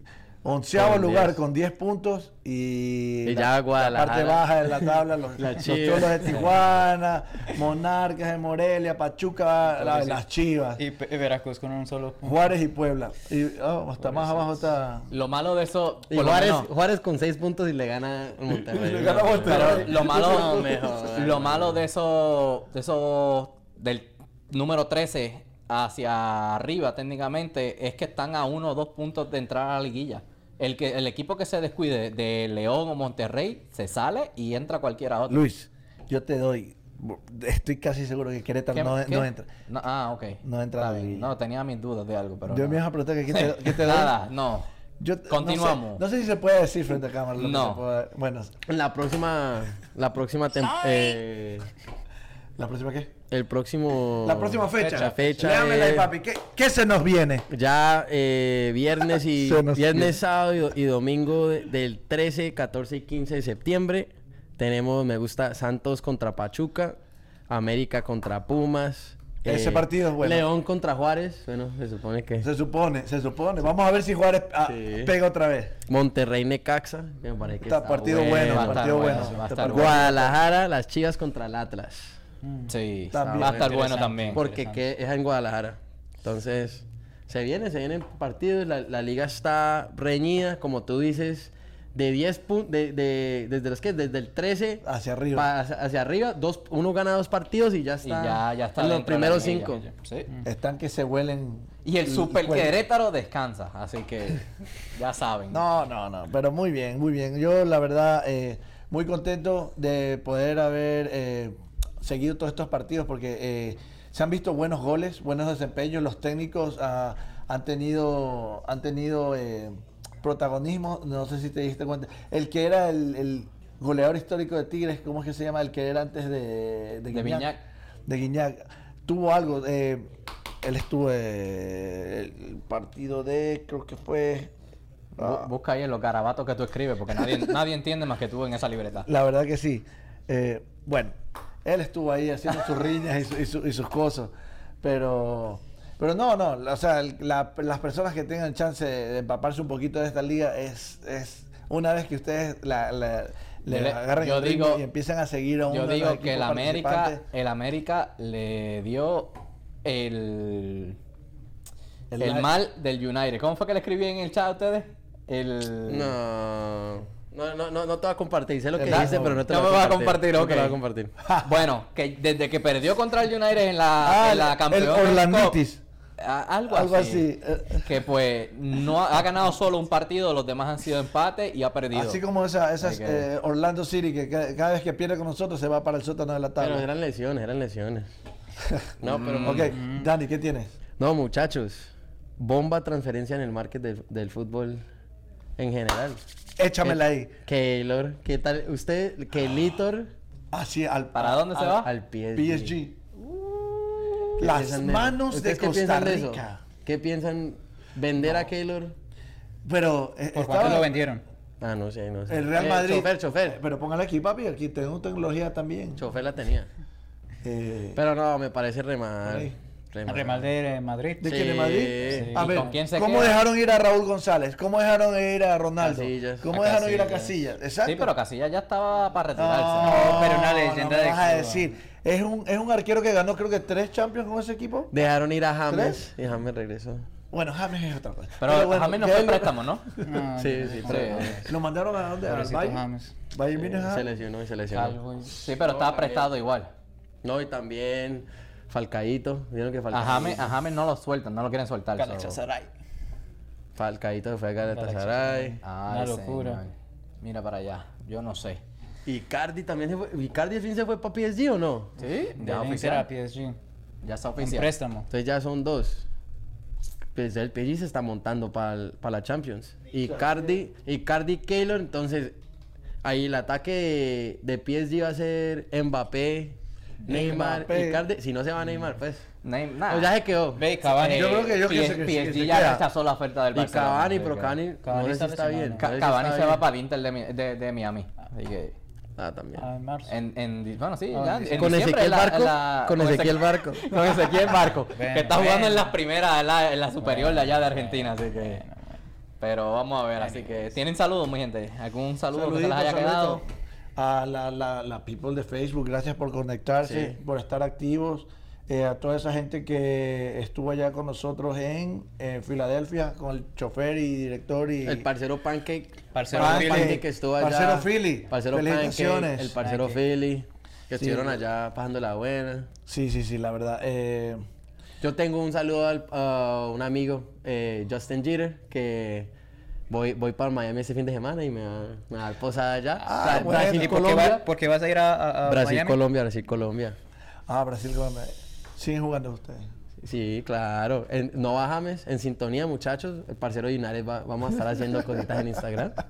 Onceavo Con lugar 10. con 10 puntos y, Y la, ya la parte baja de la tabla, los, La los cholos de Tijuana, Monarcas de Morelia, Pachuca, la- Sí. las Chivas, Y, Veracruz con un solo punto. Juárez y Puebla. Y oh, hasta más abajo está. Lo malo de eso... Y Juárez, menos- Juárez con 6 puntos y le gana a Monterrey. Le gana a Monterrey. Pero lo malo, lo malo de eso, de eso del número 13 hacia arriba técnicamente es que están a uno o dos puntos de entrar a la liguilla. El que el equipo que se descuide de León o Monterrey se sale y entra cualquiera otro. Luis, yo te doy. Estoy casi seguro que Querétaro ¿Qué- no, qué? no entra. No, ah, ok. No entra liguilla. No, tenía mis dudas de algo, pero Yo no. me ibas a preguntar que qué te, qué te. Nada, no. Yo Continuamos. No sé, no sé si se puede decir frente a cámara. lo que No. bueno, La próxima. La próxima. tem- eh, ¿la próxima qué? el próximo. La próxima fecha. La fecha. Léamela ahí, papi. ¿Qué, qué se nos viene? Ya eh, viernes y viernes, viene. sábado y, do- y domingo de- del 13, 14 y 15 de septiembre tenemos, me gusta, Santos contra Pachuca, América contra Pumas. eh, Ese partido es bueno. León contra Juárez, bueno, se supone que Se supone, se supone. Vamos a ver si Juárez ah, Sí. pega otra vez. Monterrey Necaxa, que me parece que Está está partido bueno, partido bueno, bueno. Guadalajara, las Chivas contra el Atlas, Sí, También. va a estar bueno también. porque que es en Guadalajara. Entonces, se viene, se vienen partidos, la, la liga está reñida, como tú dices, de 10 puntos, de, de- desde los que, desde el 13 Hacia arriba. pa- hacia, hacia arriba, dos, uno gana dos partidos y ya Y está, ya, ya está en los primeros liguilla. cinco. Sí. Están que se huelen. Y el Super. Querétaro descansa, así que ya saben. No, no, no, pero muy bien, muy bien. Yo la verdad eh, muy contento de poder haber eh, seguido todos estos partidos porque eh, se han visto buenos goles, buenos desempeños. Los técnicos ah, han tenido, han tenido eh, protagonismo. No sé si te diste cuenta. El que era el, el goleador histórico de Tigres, ¿cómo es que se llama? El que era antes de, De Guiñac. De Guiñac. Tuvo algo. eh, él estuvo eh, el partido de, creo que fue. Bu- Busca ahí en los garabatos que tú escribes, porque nadie, nadie entiende más que tú en esa libreta. La verdad que sí. Eh, bueno, él estuvo ahí haciendo sus riñas y, su- y su- y sus cosas. Pero, pero no, no. O sea, el- la- las personas que tengan chance de empaparse un poquito de esta liga es, es una vez que ustedes la, la- le agarren yo el ritmo digo- y empiezan a seguir a uno Yo de los digo que el América, el América le dio el El El, mal- mal del United. ¿Cómo fue que le escribí en el chat a ustedes? El... No. No, no, no, no te voy a compartir. Sé lo que dice, pero no te No lo me vas a compartir, No te lo voy a ok. compartir. Bueno, que desde que perdió contra el United en la, Ah, en la el- Campeones el Orlanditis. Algo, Algo así. así. eh. Que pues no ha, ha ganado solo un partido, los demás han sido empate y ha perdido. Así como esa, esas que- eh, Orlando City, que ca- cada vez que pierde con nosotros se va para el sótano de la Pero tabla. eran lesiones, eran lesiones. No, pero. Ok, Dani, ¿qué tienes? No, muchachos. Bomba transferencia en el market del, del fútbol en general. Échamela ahí. Keylor, ¿qué tal? Usted, Kelitor Así, al, ¿Para dónde se al- va? al PSG. PSG. ¿Qué Las manos de ¿Ustedes qué Costa de eso? Rica. ¿Qué piensan? ¿Vender a Keylor? Pero eh, ¿Por estaba- cuánto lo vendieron? Ah, no sé, no sé. el Real Eh, Madrid. chofer, chofer. Pero póngale aquí, papi, aquí tengo tecnología también. Chofer la tenía. Eh, Pero no, me parece re mal. Ahí. Real de Madrid. ¿De Sí, quién de Madrid? sí. A ¿Y ver, con quién se ¿cómo queda? dejaron ir a Raúl González? ¿Cómo dejaron ir a Ronaldo? Casillas. ¿Cómo A dejaron ir a Casillas. Exacto. Sí, pero Casillas ya estaba para retirarse. No, pero una leyenda no me de vas a decir. Es un, es un arquero que ganó creo que tres Champions con ese equipo. Dejaron ir a James y James regresó. Bueno, James es otra cosa. Pero, bueno, James no ¿qué fue préstamo, ¿no? No, Sí, sí, pero- Sí. ¿Lo mandaron a dónde? ¿Al Bayern? Bayern. Se lesionó y se lesionó. Sí, pero estaba prestado igual. No, y también Falcaíto. ¿Vieron que A Falcaíto? James, a James no lo sueltan, no lo quieren soltar. so- Galatasaray. Falcaíto se fue a Galatasaray. Ay, Una locura. señor. Mira para allá, yo no sé. Y Cardi también se fue. ¿Y Cardi al fin se fue para PSG o no? ¿Sí? Ya oficial. a PSG. Ya está Un oficial. préstamo. Entonces ya son dos. Pues el PSG se está montando para la Champions. Y Cardi, y Cardi Keylor, entonces ahí el ataque de, de PSG va a ser Mbappé, Neymar Mbappé. y Cardi. Si no se va Neymar, pues. Neym- nah. Pues ya se quedó. Ve, Cavani. Yo creo que- yo que PSG se ya queda. rechazó la oferta del Y Barcelona. Cavani, así pero que- Cavani, Cavani no sé está si está bien. lesionado. Ca- no sé si Cavani está se va bien. para el Inter de, Mi- de, de Miami. Así que. Ah, también. Ah, en marzo. En, en, bueno, sí, Ah, ya. en en Con diciembre Ezequiel la- Barco. la- Con Ezequiel Barco. Con Ezequiel Barco. Bueno, que está jugando en bueno. las primeras, en la, en la superior de allá de Argentina. Así que. Bueno, bueno. Pero vamos a ver, así que. ¿Tienen saludos, mi gente? ¿Algún saludo que se les haya quedado? A la, la, la people de Facebook, gracias por conectarse, Sí. por estar activos. Eh, a toda esa gente que estuvo allá con nosotros en eh, Filadelfia, con el chofer y director y... El parcero Pancake. Parcero Pancake, Pancake que estuvo allá. Parcero Philly. Parcero. Pancake. El parcero Pancake. Philly. Que Sí. estuvieron allá pasando la buena. Sí, sí, sí, la verdad. Eh, Yo tengo un saludo al- a un amigo, eh, Justin Jeter, que voy, voy para Miami ese fin de semana y me va, me va a dar posada allá. Ah, bueno. Brasil, ¿Y ¿Y por qué, Colombia. va- por qué vas a ir a, a- a Brasil, Miami? Colombia, Brasil, Colombia. ah, Brasil, Colombia. Siguen jugando ustedes. Sí, claro. En, no bajamos, en sintonía, muchachos. El parcero de Linares va- vamos a estar haciendo cositas en Instagram.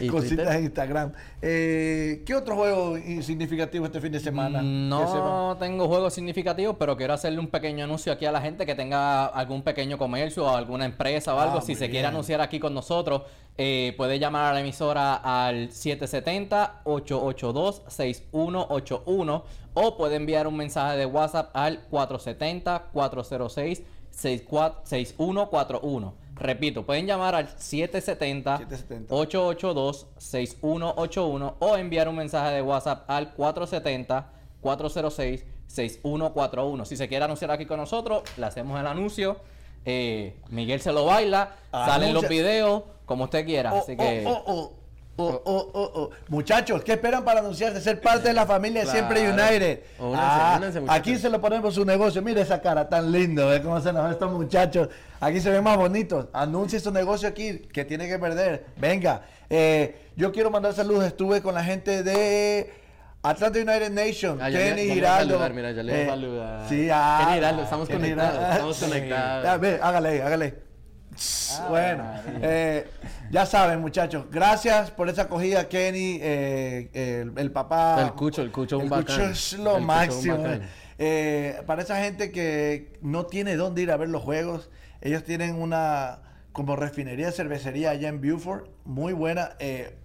Y Cositas Twitter. en Instagram. Eh, ¿Qué otro juego significativo este fin de semana? Sepan. No tengo juegos significativos, pero quiero hacerle un pequeño anuncio aquí a la gente que tenga algún pequeño comercio o alguna empresa o algo. Ah, si se quiere anunciar aquí con nosotros, eh, puede llamar a la emisora al 770-882-6181 o puede enviar un mensaje de WhatsApp al 470-406-6141. Repito, pueden llamar al 770-882-6181 o enviar un mensaje de WhatsApp al 470-406-6141. Si se quiere anunciar aquí con nosotros, le hacemos el anuncio. Eh, Miguel se lo baila, salen los videos, como usted quiera. Oh, Así que... oh, oh, oh. Oh, oh, oh, oh. Muchachos, ¿qué esperan para anunciarse? Ser parte de la familia Claro. Siempre United. Ah, únanse, aquí se lo ponemos su negocio. Mire esa cara tan lindo, ¿ve cómo se nos ven estos muchachos? Aquí se ven más bonitos. Anuncie su negocio aquí, que tiene que perder. Venga, eh, yo quiero mandar saludos. Estuve con la gente de Atlanta United Nation, Ah, Kenny Giraldo. saludar, mira, ya le voy a Eh, saludar. Sí, ah, Kenny Giraldo, estamos Kenny conectados, estamos conectados. Hágale, ahí, hágale. bueno, eh, ya saben, muchachos. Gracias por esa acogida, Kenny, eh, el, el papá. El Cucho, el Cucho un El bacán. Cucho es lo El máximo. Eh, para esa gente que no tiene dónde ir a ver los juegos, ellos tienen una como refinería, cervecería allá en Beaufort, muy buena.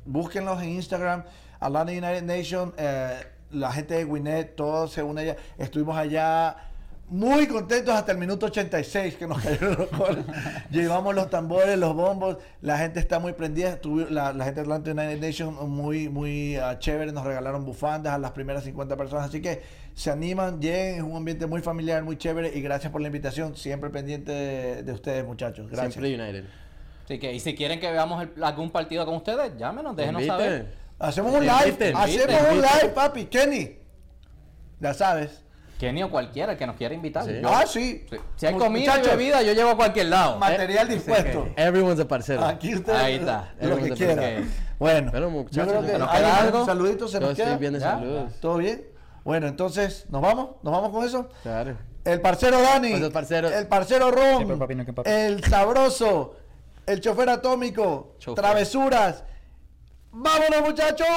Búsquenlos en Instagram, Atlanta United Nation, la gente de Winnet, todos se unen allá. Estuvimos allá muy contentos hasta el minuto 86 que nos cayeron los goles. Llevamos los tambores, los bombos, la gente está muy prendida. La, la gente de Atlanta United Nation muy, muy ah, chévere, nos regalaron bufandas a las primeras 50 personas. Así que se animan, lleguen, es un ambiente muy familiar, muy chévere. Y gracias por la invitación, siempre pendiente de, de ustedes, muchachos. Gracias. Siempre United. Así que, y si quieren que veamos el- algún partido con ustedes, llámenos, déjenos Inviten. saber. Hacemos un Inviten, live, inviten, hacemos un live, papi. Kenny, ya sabes. Kenny o cualquiera que nos quiera invitar. Sí. Yo- Ah, sí. sí. Si hay comida muchachos, y bebida, yo llevo a cualquier lado. Material Eh, dispuesto. Everyone's a parcero. Aquí ustedes Ahí está. lo que Everyone's a quieran. parcero. Bueno, yo muchachos, creo que ¿se nos ¿hay queda algo? saludito se nos estoy queda. bien de. ¿Todo bien? Bueno, entonces, ¿nos vamos? ¿Nos vamos con eso? Claro. El parcero Dani. Pues el parcero- El parcero Ron. Papi, no. El sabroso. El chofer atómico. Chofer. Travesuras. ¡Vámonos, muchachos!